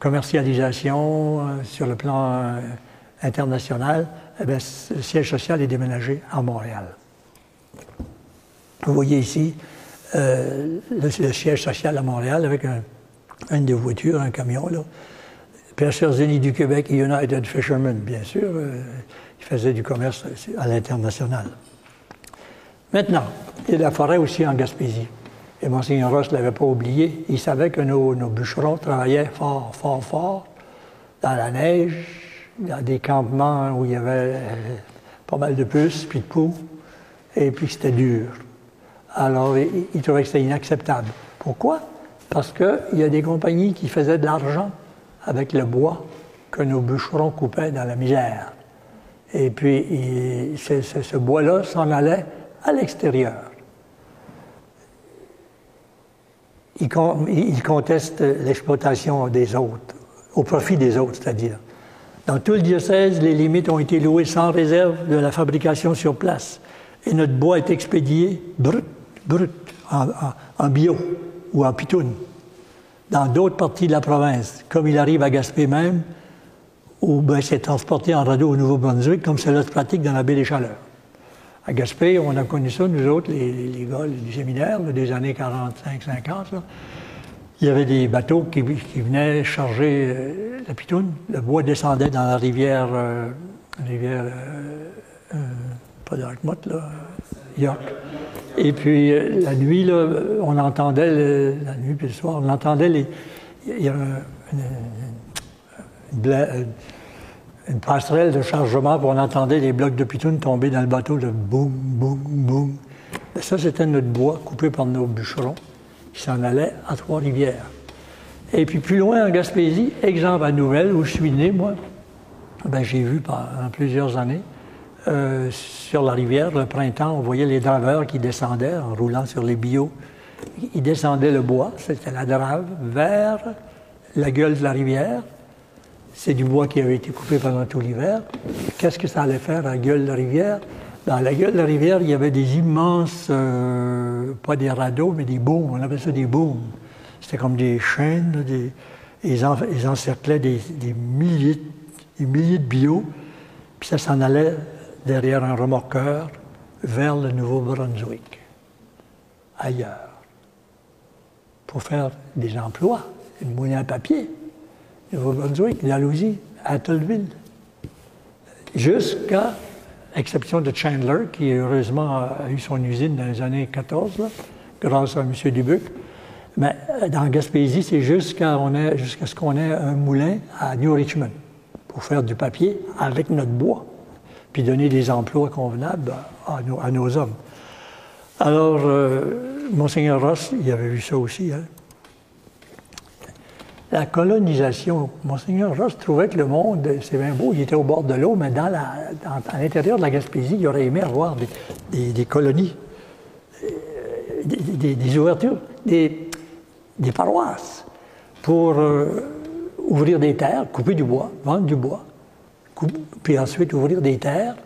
commercialisation euh, sur le plan euh, international, eh le siège social est déménagé à Montréal. Vous voyez ici euh, le, siège social à Montréal avec un, une des voitures, un camion, là. Pêcheurs Unis du Québec United Fishermen, bien sûr. Euh, ils faisaient du commerce à l'international. Maintenant, il y a la forêt aussi en Gaspésie. Et Monseigneur Ross ne l'avait pas oublié. Il savait que nos bûcherons travaillaient fort, fort, fort dans la neige, a des campements où il y avait euh, pas mal de puces, puis de poux, et puis c'était dur. Alors, il, trouvait que c'était inacceptable. Pourquoi? Parce qu'il y a des compagnies qui faisaient de l'argent avec le bois que nos bûcherons coupaient dans la misère. Et puis, ce, bois-là s'en allait à l'extérieur. Il, il conteste l'exploitation des autres, au profit des autres, c'est-à-dire. Dans tout le diocèse, les limites ont été louées sans réserve de la fabrication sur place. Et notre bois est expédié brut, brut, en, bio ou en pitoune. Dans d'autres parties de la province, comme il arrive à Gaspé même, où ben, c'est transporté en radeau au Nouveau-Brunswick, comme cela se pratique dans la baie des Chaleurs. À Gaspé, on a connu ça, nous autres, les, les du séminaire des années 45-50 il y avait des bateaux qui, venaient charger euh, la pitoune. Le bois descendait dans la rivière, euh, rivière euh, pas de là, York. Et puis la nuit, là, on entendait, la nuit puis le soir, on entendait les. Il y avait une, passerelle de chargement, puis on entendait les blocs de pitoune tomber dans le bateau, le boum, boum, boum. ça, c'était notre bois coupé par nos bûcherons qui s'en allait à Trois-Rivières. Et puis plus loin en Gaspésie, exemple à Nouvelle, où je suis né, moi, ben, j'ai vu pendant plusieurs années, euh, sur la rivière, le printemps, on voyait les draveurs qui descendaient en roulant sur les bio. Ils descendaient le bois, c'était la drave, vers la gueule de la rivière. C'est du bois qui avait été coupé pendant tout l'hiver. Qu'est-ce que ça allait faire à la gueule de la rivière? Dans la gueule de la rivière, il y avait des immenses, euh, pas des radeaux, mais des booms. On appelait ça des booms. C'était comme des chaînes. Des, ils, encerclaient des, milliers, des milliers de bio. Puis ça s'en allait derrière un remorqueur vers le Nouveau-Brunswick, ailleurs, pour faire des emplois, une moulin à papier. Nouveau-Brunswick, Dalhousie, Attleville, jusqu'à exception de Chandler, qui heureusement a eu son usine dans les années 14, grâce à M. Dubuc. Mais dans Gaspésie, c'est jusqu'à ce qu'on ait un moulin à New Richmond pour faire du papier avec notre bois, puis donner des emplois convenables à nos, hommes. Alors, euh, Monseigneur Ross, il avait vu ça aussi. Hein la colonisation. Monseigneur Ross trouvait que le monde, c'est bien beau, il était au bord de l'eau, mais dans à l'intérieur de la Gaspésie, il aurait aimé avoir des, colonies, des, ouvertures, des, paroisses pour euh, ouvrir des terres, couper du bois, vendre du bois, puis ensuite ouvrir des terres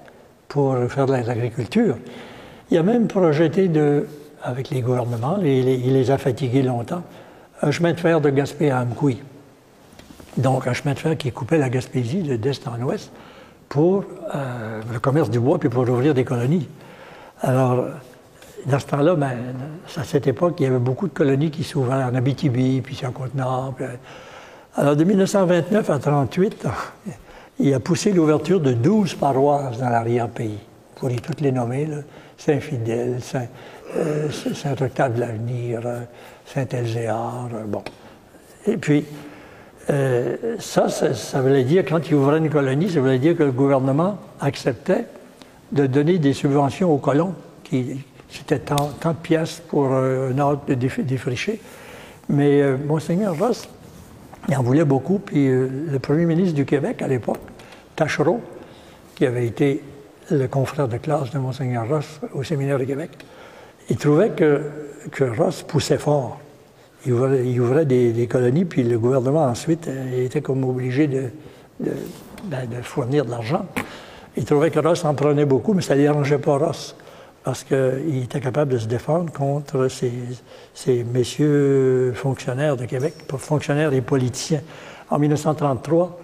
pour faire de l'agriculture. Il a même projeté de, avec les gouvernements, il les a fatigués longtemps, un chemin de fer de Gaspé à Amkoui. Donc, un chemin de fer qui coupait la Gaspésie d'est en ouest pour euh, le commerce du bois puis pour ouvrir des colonies. Alors, dans ce temps-là, ben, à cette époque, il y avait beaucoup de colonies qui s'ouvraient en Abitibi, puis sur Côte-Nord. Alors, de 1929 à 1938, il a poussé l'ouverture de 12 paroisses dans l'arrière-pays. Vous pourriez toutes les nommer, Saint-Fidèle, Saint, euh, Saint-Octave de l'Avenir, euh, Saint-Elzéar, euh, bon. Et puis, ça, ça, voulait dire, quand il ouvrait une colonie, ça voulait dire que le gouvernement acceptait de donner des subventions aux colons, qui c'était tant, de pièces pour un ordre de défricher. Mais Monseigneur Ross Il en voulait beaucoup. Puis euh, le premier ministre du Québec à l'époque, Tachereau, qui avait été le confrère de classe de Monseigneur Ross au séminaire de Québec, il trouvait que, Ross poussait fort. Il ouvrait, des, colonies, puis le gouvernement ensuite euh, était comme obligé de, ben, de, fournir de l'argent. Il trouvait que Ross en prenait beaucoup, mais ça ne dérangeait pas Ross, parce qu'il était capable de se défendre contre ces, ces messieurs fonctionnaires de Québec, fonctionnaires et politiciens. En 1933,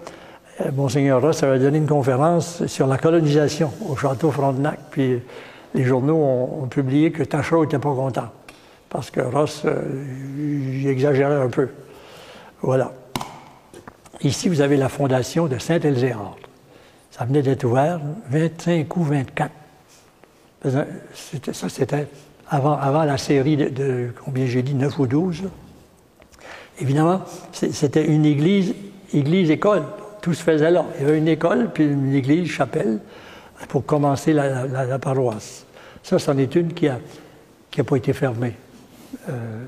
euh, Monseigneur Ross avait donné une conférence sur la colonisation au château Frontenac, puis les journaux ont, publié que Tachereau n'était pas content, parce que Ross euh, exagérait un peu. Voilà. Ici, vous avez la fondation de Saint-Elzéard. Ça venait d'être ouvert, 25 ou 24. Ça, c'était avant, avant la série de, combien j'ai dit, 9 ou 12. Évidemment, c'était une église, église-école. Tout se faisait là. Il y avait une école, puis une église, chapelle, pour commencer la, paroisse. Ça, c'en est une qui n'a qui a pas été fermée. Euh,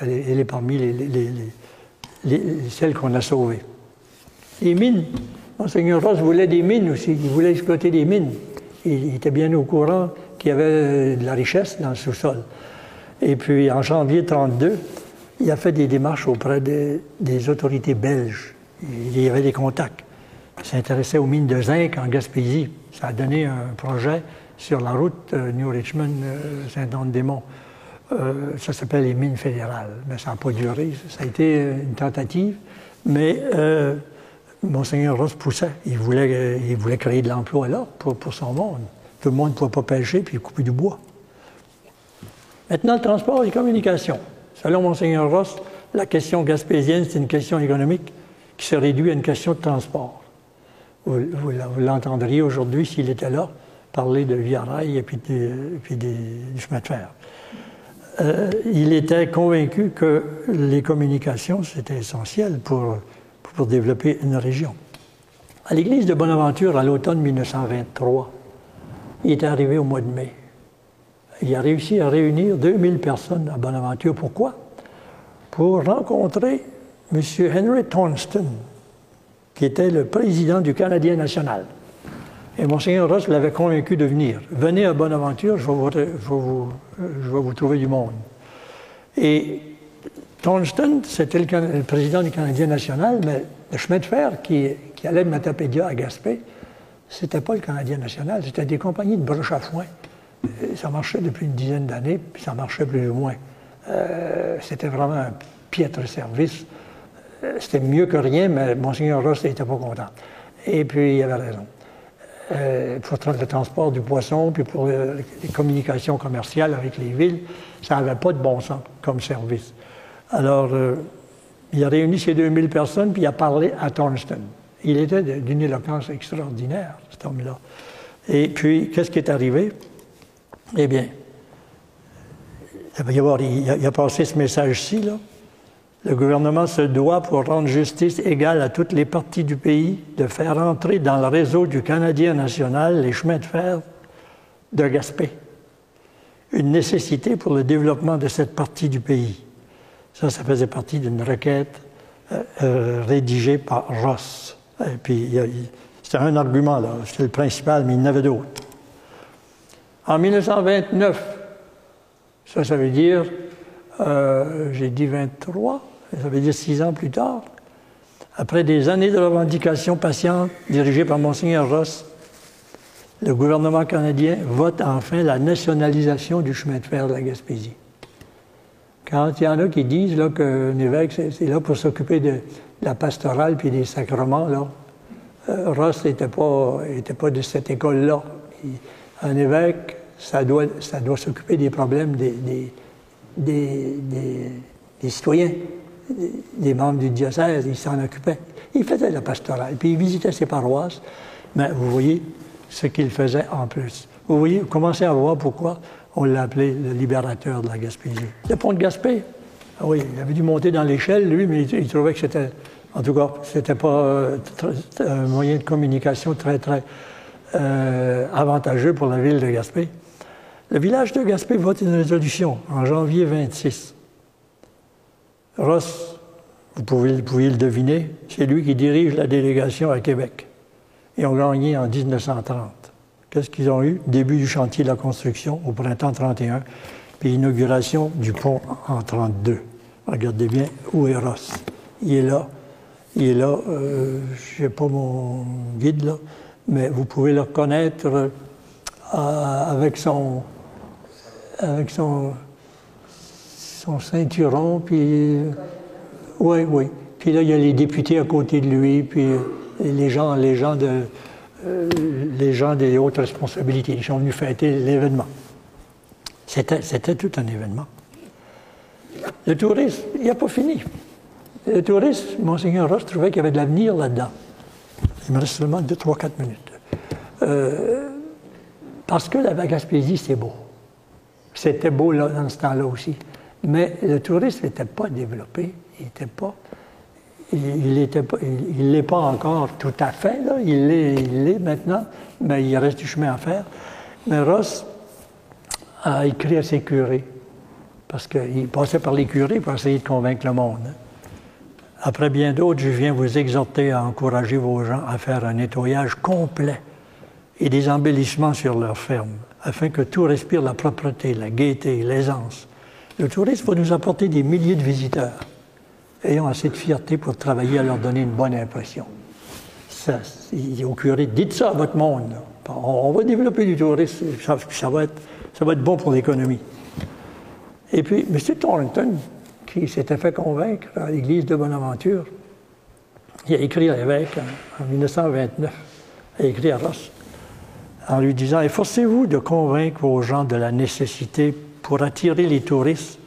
elle, est, parmi les, celles qu'on a sauvées. Les mines. Monseigneur Ross voulait des mines aussi. Il voulait exploiter des mines. Il, était bien au courant qu'il y avait de la richesse dans le sous-sol. Et puis, en janvier 1932, il a fait des démarches auprès des autorités belges. Il y avait des contacts. Il s'intéressait aux mines de zinc en Gaspésie. Ça a donné un projet sur la route euh, New Richmond-Saint-Anne-des-Monts. Euh, ça s'appelle les mines fédérales, mais ça n'a pas duré. Ça a été une tentative, mais euh, Monseigneur Ross poussait. Il voulait, euh, créer de l'emploi là pour, son monde. Tout le monde ne pouvait pas pêcher puis couper du bois. Maintenant, le transport et les communications. Selon Monseigneur Ross, la question gaspésienne, c'est une question économique qui se réduit à une question de transport. Vous, l'entendriez aujourd'hui, s'il était là, parler de via rail et puis, du chemin de fer. Euh, il était convaincu que les communications, c'était essentiel pour pour développer une région. À l'église de Bonaventure, à l'automne 1923, il est arrivé au mois de mai. Il a réussi à réunir 2000 personnes à Bonaventure. Pourquoi? Pour rencontrer M. Henry Thornston, qui était le président du Canadien national. Et Monseigneur Ross l'avait convaincu de venir. Venez à Bonaventure, je vais vous, je vais vous trouver du monde. Et Thornston, c'était le, président du Canadien national, mais le chemin de fer qui, allait de Matapédia à Gaspé, c'était pas le Canadien national, c'était des compagnies de broche à foin. ça marchait depuis une dizaine d'années, puis ça marchait plus ou moins. Euh, c'était vraiment un piètre service. Euh, c'était mieux que rien, mais Monseigneur Ross n'était pas content. Et puis, il avait raison. Euh, pour le transport du poisson, puis pour les communications commerciales avec les villes, ça n'avait pas de bon sens comme service. Alors, euh, il a réuni ces 2000 personnes, puis il a parlé à Thornston. Il était d'une éloquence extraordinaire, cet homme-là. Et puis, qu'est-ce qui est arrivé? Eh bien, il, avoir, il, a, passé ce message-ci, là. Le gouvernement se doit, pour rendre justice égale à toutes les parties du pays, de faire entrer dans le réseau du Canadien national les chemins de fer de Gaspé. Une nécessité pour le développement de cette partie du pays. Ça, ça faisait partie d'une requête euh, euh, rédigée par Ross. Et puis, c'était un argument, là. C'était le principal, mais il y en avait d'autres. En 1929, ça, ça veut dire, euh, j'ai dit 23, ça veut dire six ans plus tard, après des années de revendications patientes dirigées par Monseigneur Ross, le gouvernement canadien vote enfin la nationalisation du chemin de fer de la Gaspésie. Quand il y en a qui disent qu'un évêque, c'est là pour s'occuper de, la pastorale puis des sacrements, là, euh, Ross n'était pas, pas de cette école-là. Un évêque, ça doit, ça doit s'occuper des problèmes des, des, des, citoyens, des, membres du diocèse. Il s'en occupait. Il faisait la pastorale, puis il visitait ses paroisses. Mais vous voyez ce qu'il faisait en plus. Vous voyez, vous commencez à voir pourquoi on l'a appelé le libérateur de la Gaspésie. Le pont de Gaspé, ah oui, il avait dû monter dans l'échelle, lui, mais il, trouvait que c'était, en tout cas, c'était pas euh, un moyen de communication très, très euh, avantageux pour la ville de Gaspé. Le village de Gaspé vote une résolution en janvier 26. Ross Vous pouvez, le deviner, c'est lui qui dirige la délégation à Québec. Ils ont gagné en 1930. Qu'est-ce qu'ils ont eu? Début du chantier de la construction au printemps 31, puis inauguration du pont en 32. Regardez bien où est Ross. Il est là. Il est là. Euh, je n'ai pas mon guide là, mais vous pouvez le reconnaître euh, avec son son ceinturon, puis oui, oui. Puis là, il y a les députés à côté de lui, puis les gens, les gens de euh, les gens des hautes responsabilités. Ils sont venus fêter l'événement. C'était, tout un événement. Le tourisme, il n'a pas fini. Le tourisme, Monseigneur Ross trouvait qu'il y avait de l'avenir là-dedans. Il me reste seulement 2, 3, 4 minutes. Euh, parce que la Gaspésie, c'est beau. C'était beau dans ce temps-là aussi. Mais le tourisme n'était pas développé. Il n'était pas il l'est pas encore tout à fait, il l'est maintenant, mais il reste du chemin à faire. Mais Ross a écrit à ses curés, parce qu'il passait par les curés pour essayer de convaincre le monde. Après bien d'autres, je viens vous exhorter à encourager vos gens à faire un nettoyage complet et des embellissements sur leurs fermes, afin que tout respire la propreté, la gaieté, l'aisance. Le tourisme va nous apporter des milliers de visiteurs ayant assez de fierté pour travailler à leur donner une bonne impression. Ça, au curé, dites ça à votre monde. On, va développer du tourisme, ça, va, être, ça va être bon pour l'économie. Et puis, M. Thornton, qui s'était fait convaincre à l'église de Bonaventure, il a écrit à l'évêque en, 1929, il a écrit à Ross, en lui disant Efforcez-vous de convaincre vos gens de la nécessité pour attirer les touristes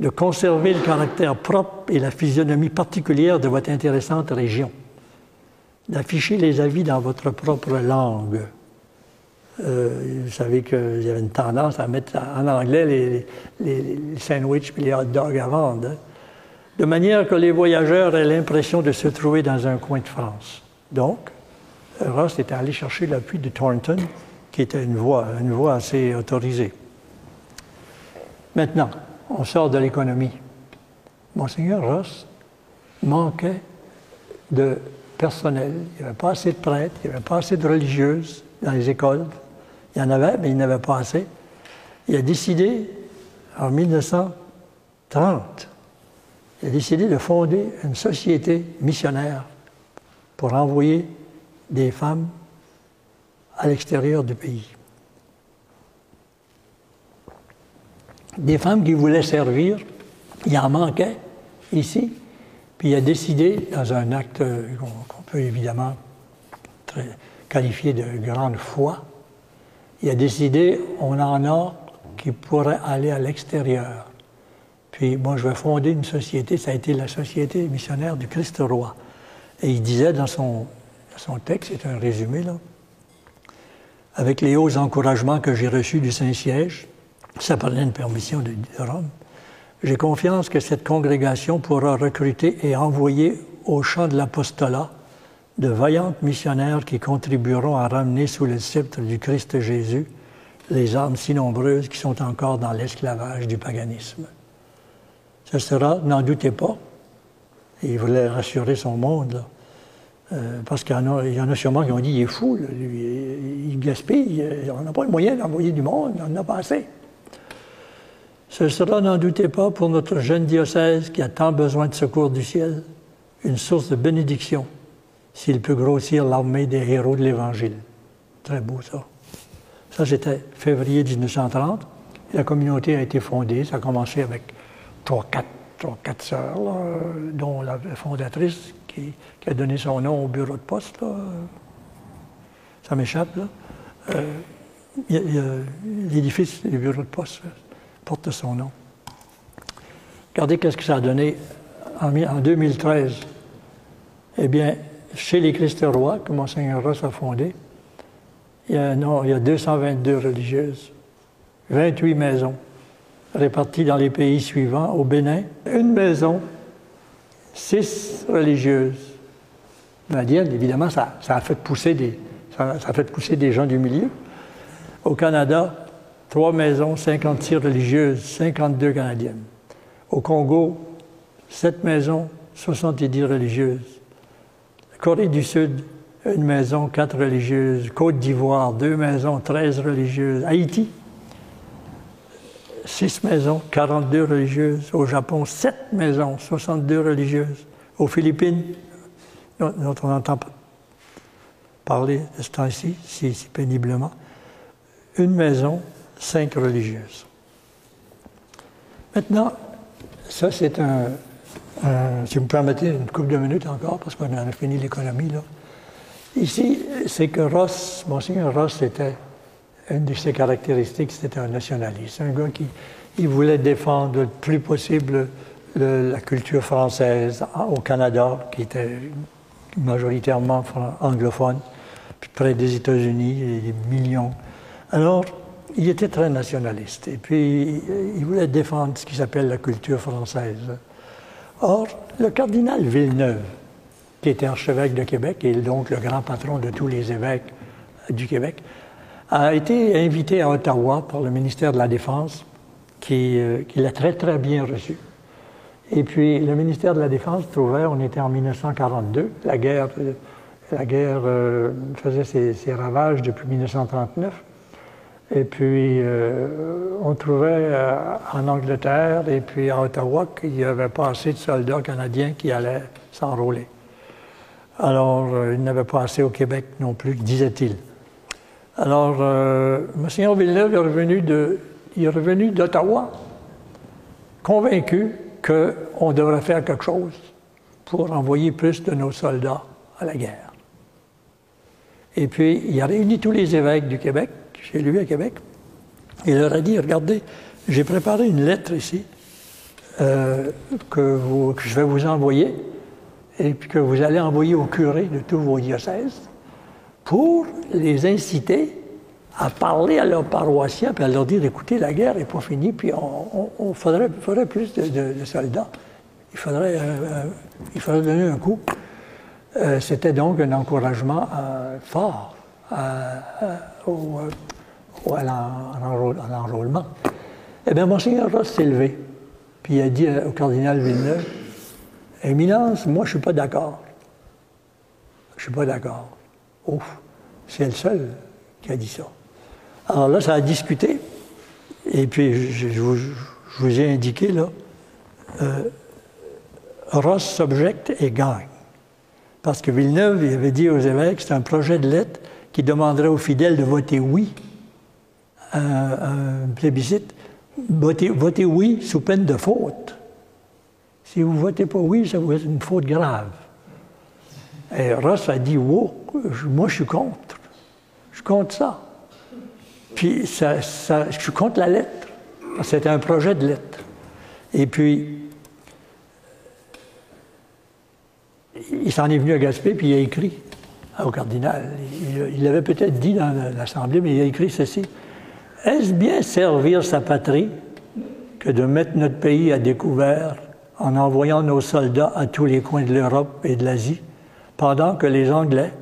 de conserver le caractère propre et la physionomie particulière de votre intéressante région, d'afficher les avis dans votre propre langue. Euh, vous savez qu'il y avait une tendance à mettre en anglais les, les, sandwichs et les hot dogs à vendre, hein, de manière que les voyageurs aient l'impression de se trouver dans un coin de France. Donc, Ross était allé chercher l'appui de Thornton, qui était une voix, une voix assez autorisée. Maintenant, on sort de l'économie. Monseigneur Ross manquait de personnel. Il n'y avait pas assez de prêtres, il n'y avait pas assez de religieuses dans les écoles. Il y en avait, mais il n'y avait pas assez. Il a décidé, en 1930, il a décidé de fonder une société missionnaire pour envoyer des femmes à l'extérieur du pays. des femmes qui voulaient servir. Il en manquait ici. Puis il a décidé, dans un acte qu'on peut évidemment qualifier de grande foi, il a décidé, on en a qui pourraient aller à l'extérieur. Puis moi, je vais fonder une société, ça a été la Société missionnaire du Christ roi. Et il disait dans son, son texte, c'est un résumé là, avec les hauts encouragements que j'ai reçus du Saint-Siège, ça parlait d'une permission de, Rome. J'ai confiance que cette congrégation pourra recruter et envoyer au champ de l'apostolat de vaillantes missionnaires qui contribueront à ramener sous le sceptre du Christ Jésus les âmes si nombreuses qui sont encore dans l'esclavage du paganisme. Ce sera, n'en doutez pas, il voulait rassurer son monde, euh, parce qu'il y, en a sûrement qui ont dit il est fou, il gaspille, on n'a pas le moyen d'envoyer du monde, on n'en a pas assez. Ce sera, n'en doutez pas, pour notre jeune diocèse qui a tant besoin de secours du ciel, une source de bénédiction s'il peut grossir l'armée des héros de l'Évangile. Très beau ça. Ça, c'était février 1930. La communauté a été fondée. Ça a commencé avec trois, quatre, trois, quatre sœurs, dont la fondatrice qui, a donné son nom au bureau de poste. Ça m'échappe, là. Euh, l'édifice du bureau de poste porte son nom. Regardez qu'est-ce que ça a donné en, 2013. Eh bien, chez les Christ-Rois, que Monseigneur Ross a fondé, il y a, il y a 222 religieuses, 28 maisons réparties dans les pays suivants. Au Bénin, une maison, six religieuses. Madienne, évidemment, ça, a fait pousser des, ça a fait pousser des gens du milieu. Au Canada, trois maisons, 56 religieuses, 52 canadiennes. Au Congo, sept maisons, 70 religieuses. Corée du Sud, une maison, quatre religieuses. Côte d'Ivoire, deux maisons, 13 religieuses. Haïti, six maisons, 42 religieuses. Au Japon, sept maisons, 62 religieuses. Aux Philippines, dont on entend parler de ce temps-ci, si, péniblement, une maison, cinq religieuses. Maintenant, ça c'est un, si vous me permettez une couple de minutes encore, parce qu'on a fini l'économie. Ici, c'est que Ross, Monseigneur Ross, était une de ses caractéristiques, c'était un nationaliste, un gars qui il voulait défendre le plus possible la culture française au Canada, qui était majoritairement anglophone, près des États-Unis, des millions. Alors, il était très nationaliste, et puis il voulait défendre ce qui s'appelle la culture française. Or, le cardinal Villeneuve, qui était archevêque de Québec et donc le grand patron de tous les évêques du Québec, a été invité à Ottawa par le ministère de la Défense, qui, euh, l'a très, très bien reçu. Et puis, le ministère de la Défense trouvait, on était en 1942, la guerre, guerre euh, faisait ses, ravages depuis 1939. Et puis, euh, on trouvait en Angleterre et puis à Ottawa qu'il n'y avait pas assez de soldats canadiens qui allaient s'enrôler. Alors, il n'y avait pas assez au Québec non plus, disait-il. Alors, euh, M. Villeneuve est revenu, de, il est revenu d'Ottawa, convaincu qu'on devrait faire quelque chose pour envoyer plus de nos soldats à la guerre. Et puis, il a réuni tous les évêques du Québec, chez lui à Québec. Il leur a dit, regardez, j'ai préparé une lettre ici euh, que, je vais vous envoyer et que vous allez envoyer au curé de tous vos diocèses pour les inciter à parler à leurs paroissiens, puis à leur dire, écoutez, la guerre n'est pas finie, puis on, faudrait, plus de, soldats. Il faudrait, euh, il faudrait donner un coup. Euh, c'était donc un encouragement euh, fort au, à l'enrôlement. Eh bien, Monseigneur Ross s'est levé, puis il a dit au cardinal Villeneuve, Éminence, moi, je ne suis pas d'accord. Je ne suis pas d'accord. Ouf, c'est le seul qui a dit ça. Alors là, ça a discuté. Et puis, je, vous, ai indiqué, là, euh, Ross s'objecte et gagne. Parce que Villeneuve il avait dit aux évêques, c'est un projet de lettre qui demanderait aux fidèles de voter oui à un, plébiscite. Votez, oui sous peine de faute. Si vous votez pas oui, ça vous être une faute grave. Et Ross a dit, wow, moi je suis contre. Je compte ça. Puis ça, je suis contre la lettre. C'était un projet de lettre. Et puis, il s'en est venu à Gaspé, puis il a écrit au cardinal. Il l'avait peut-être dit dans l'Assemblée, mais il a écrit ceci. Est-ce bien servir sa patrie que de mettre notre pays à découvert en envoyant nos soldats à tous les coins de l'Europe et de l'Asie, pendant que les Anglais,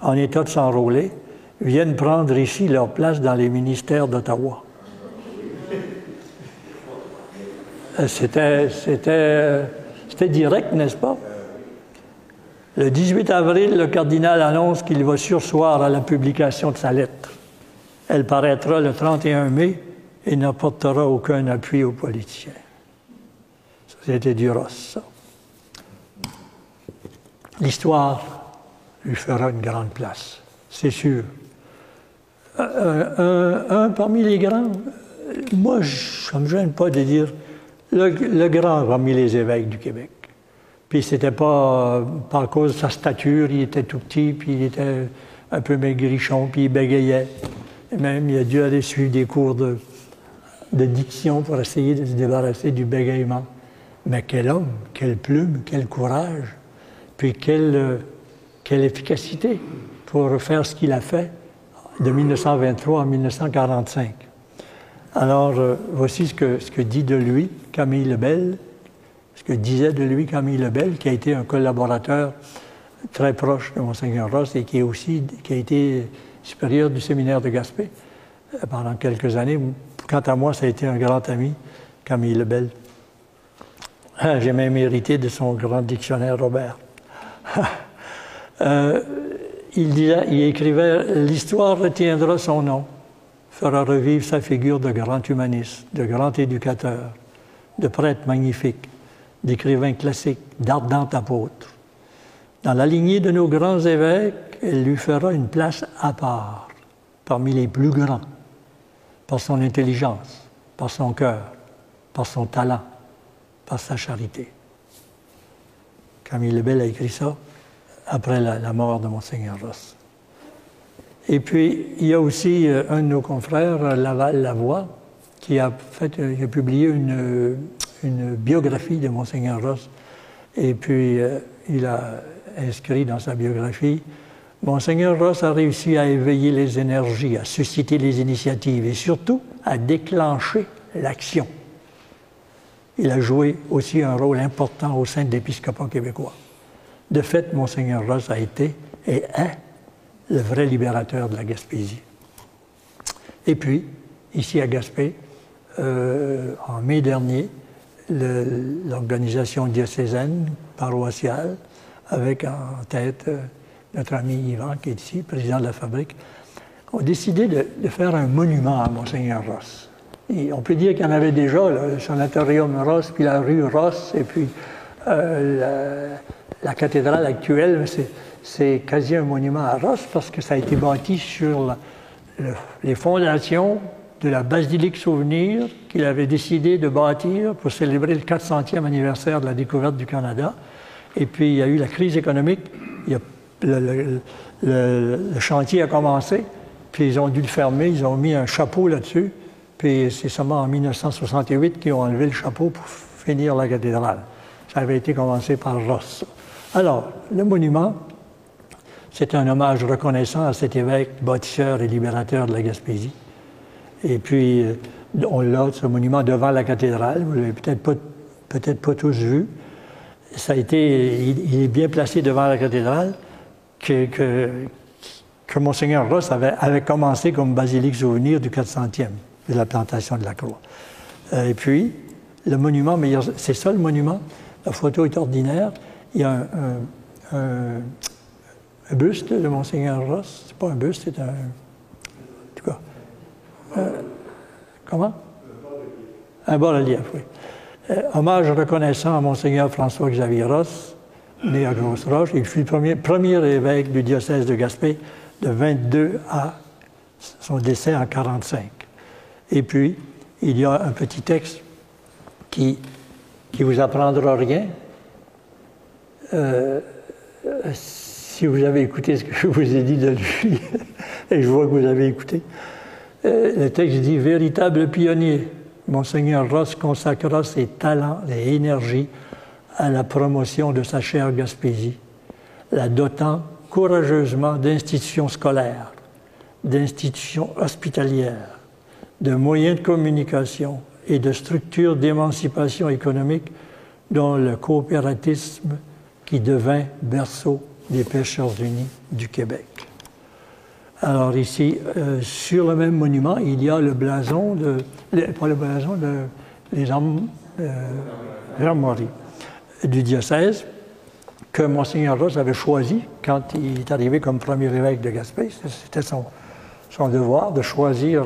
en état de s'enrôler, viennent prendre ici leur place dans les ministères d'Ottawa. Euh, c'était, direct, n'est-ce pas? Le 18 avril, le cardinal annonce qu'il va sursoir à la publication de sa lettre. Elle paraîtra le 31 mai et n'apportera aucun appui aux politiciens. C'était du Ross, L'histoire lui fera une grande place, c'est sûr. Un, parmi les grands, moi, ça ne me gêne pas de dire le, grand parmi les évêques du Québec. Puis c'était pas, pas à cause de sa stature, il était tout petit, puis il était un peu maigrichon, puis il bégayait. Et même, il a dû aller suivre des cours de, de diction pour essayer de se débarrasser du bégayement. Mais quel homme, quelle plume, quel courage, puis quelle, quelle efficacité pour faire ce qu'il a fait de 1923 à 1945. Alors, euh, voici ce que, dit de lui Camille Lebel, ce que disait de lui Camille Lebel, qui a été un collaborateur très proche de Monseigneur Ross et qui, aussi, qui a été supérieur du séminaire de Gaspé euh, pendant quelques années. Quant à moi, ça a été un grand ami, Camille Lebel. J'ai même hérité de son grand dictionnaire Robert. Euh, il, il écrivait L'histoire retiendra son nom, fera revivre sa figure de grand humaniste, de grand éducateur, de prêtre magnifique, d'écrivain classique, d'ardent apôtre. Dans la lignée de nos grands évêques, elle lui fera une place à part, parmi les plus grands, par son intelligence, par son cœur, par son talent, par sa charité. Camille Lebel a écrit ça après la, mort de Monseigneur Ross. Et puis, il y a aussi euh, un de nos confrères, Laval Lavoie, qui a, fait, euh, a publié une, biographie de Monseigneur Ross. Et puis, euh, il a inscrit dans sa biographie Monseigneur Ross a réussi à éveiller les énergies, à susciter les initiatives et surtout à déclencher l'action. Il a joué aussi un rôle important au sein de l'épiscopat québécois. De fait, Monseigneur Ross a été et est le vrai libérateur de la Gaspésie. Et puis, ici à Gaspé, euh, en mai dernier, l'organisation diocésaine paroissiale, avec en tête euh, notre ami Yvan, qui est ici, président de la fabrique, ont décidé de, faire un monument à Monseigneur Ross. On peut dire qu'il y en avait déjà, le sanatorium Ross, puis la rue Ross, et puis euh, la, cathédrale actuelle, c'est quasi un monument à Ross parce que ça a été bâti sur les fondations de la basilique Souvenir qu'il avait décidé de bâtir pour célébrer le 400e anniversaire de la découverte du Canada. Et puis il y a eu la crise économique, le, chantier a commencé, puis ils ont dû le fermer, ils ont mis un chapeau là-dessus, puis c'est seulement en 1968 qu'ils ont enlevé le chapeau pour finir la cathédrale. Ça avait été commencé par Ross. Alors, le monument, c'est un hommage reconnaissant à cet évêque bâtisseur et libérateur de la Gaspésie. Et puis, euh, on l'a, ce monument, devant la cathédrale. Vous l'avez peut-être pas, peut-être pas tous vu. Ça a été, il, est bien placé devant la cathédrale, que, que, que Monseigneur Ross avait, avait, commencé comme basilique souvenir du 400e, de la plantation de la croix. Euh, et puis, le monument, mais c'est ça le monument, la photo est ordinaire. Il y a un, buste de Monseigneur Ross. C'est pas un buste, c'est un. En tout cas. Euh, comment? Un bas-relief, oui. Euh, hommage reconnaissant à Monseigneur François-Xavier Ross, né à Grosse-Roche. Il fut le premier, premier évêque du diocèse de Gaspé de 22 à son décès en 45. Et puis, il y a un petit texte qui qui vous apprendra rien. Euh, si vous avez écouté ce que je vous ai dit de lui, et je vois que vous avez écouté, euh, le texte dit Véritable pionnier, Monseigneur Ross consacra ses talents et énergies à la promotion de sa chère Gaspésie, la dotant courageusement d'institutions scolaires, d'institutions hospitalières, de moyens de communication, et de structures d'émancipation économique dont le coopératisme qui devint berceau des pêcheurs unis du Québec. Alors ici, euh, sur le même monument, il y a le blason de, pas le blason, de, les euh, du diocèse que Monseigneur Ross avait choisi quand il est arrivé comme premier évêque de Gaspé. C'était son, son devoir de choisir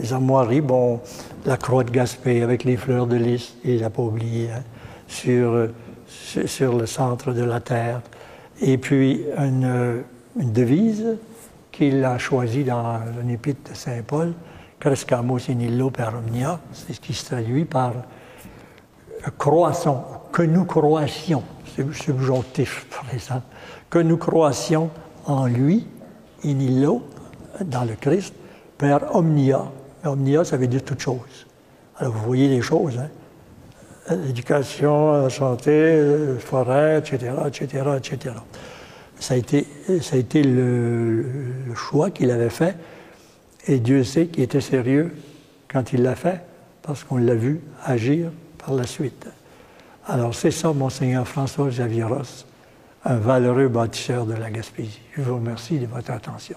les armoiries, bon, la croix de Gaspé avec les fleurs de lys, il n'a pas oublié, hein, sur, sur, le centre de la terre. Et puis une, devise qu'il a choisie dans l'épître de Saint Paul, Crescamus in illo per omnia, c'est ce qui se traduit par croissons, que nous croissions, c'est subjonctif exemple, que nous croissions en lui, in illo, dans le Christ, per omnia, Omnia, ça veut dire toute chose. Alors, vous voyez les choses, hein? L'éducation, la santé, la forêt, etc., etc., etc. Ça a été, ça a été le, choix qu'il avait fait, et Dieu sait qu'il était sérieux quand il l'a fait, parce qu'on l'a vu agir par la suite. Alors, c'est ça, Monseigneur François Xavier Ross, un valeureux bâtisseur de la Gaspésie. Je vous remercie de votre attention.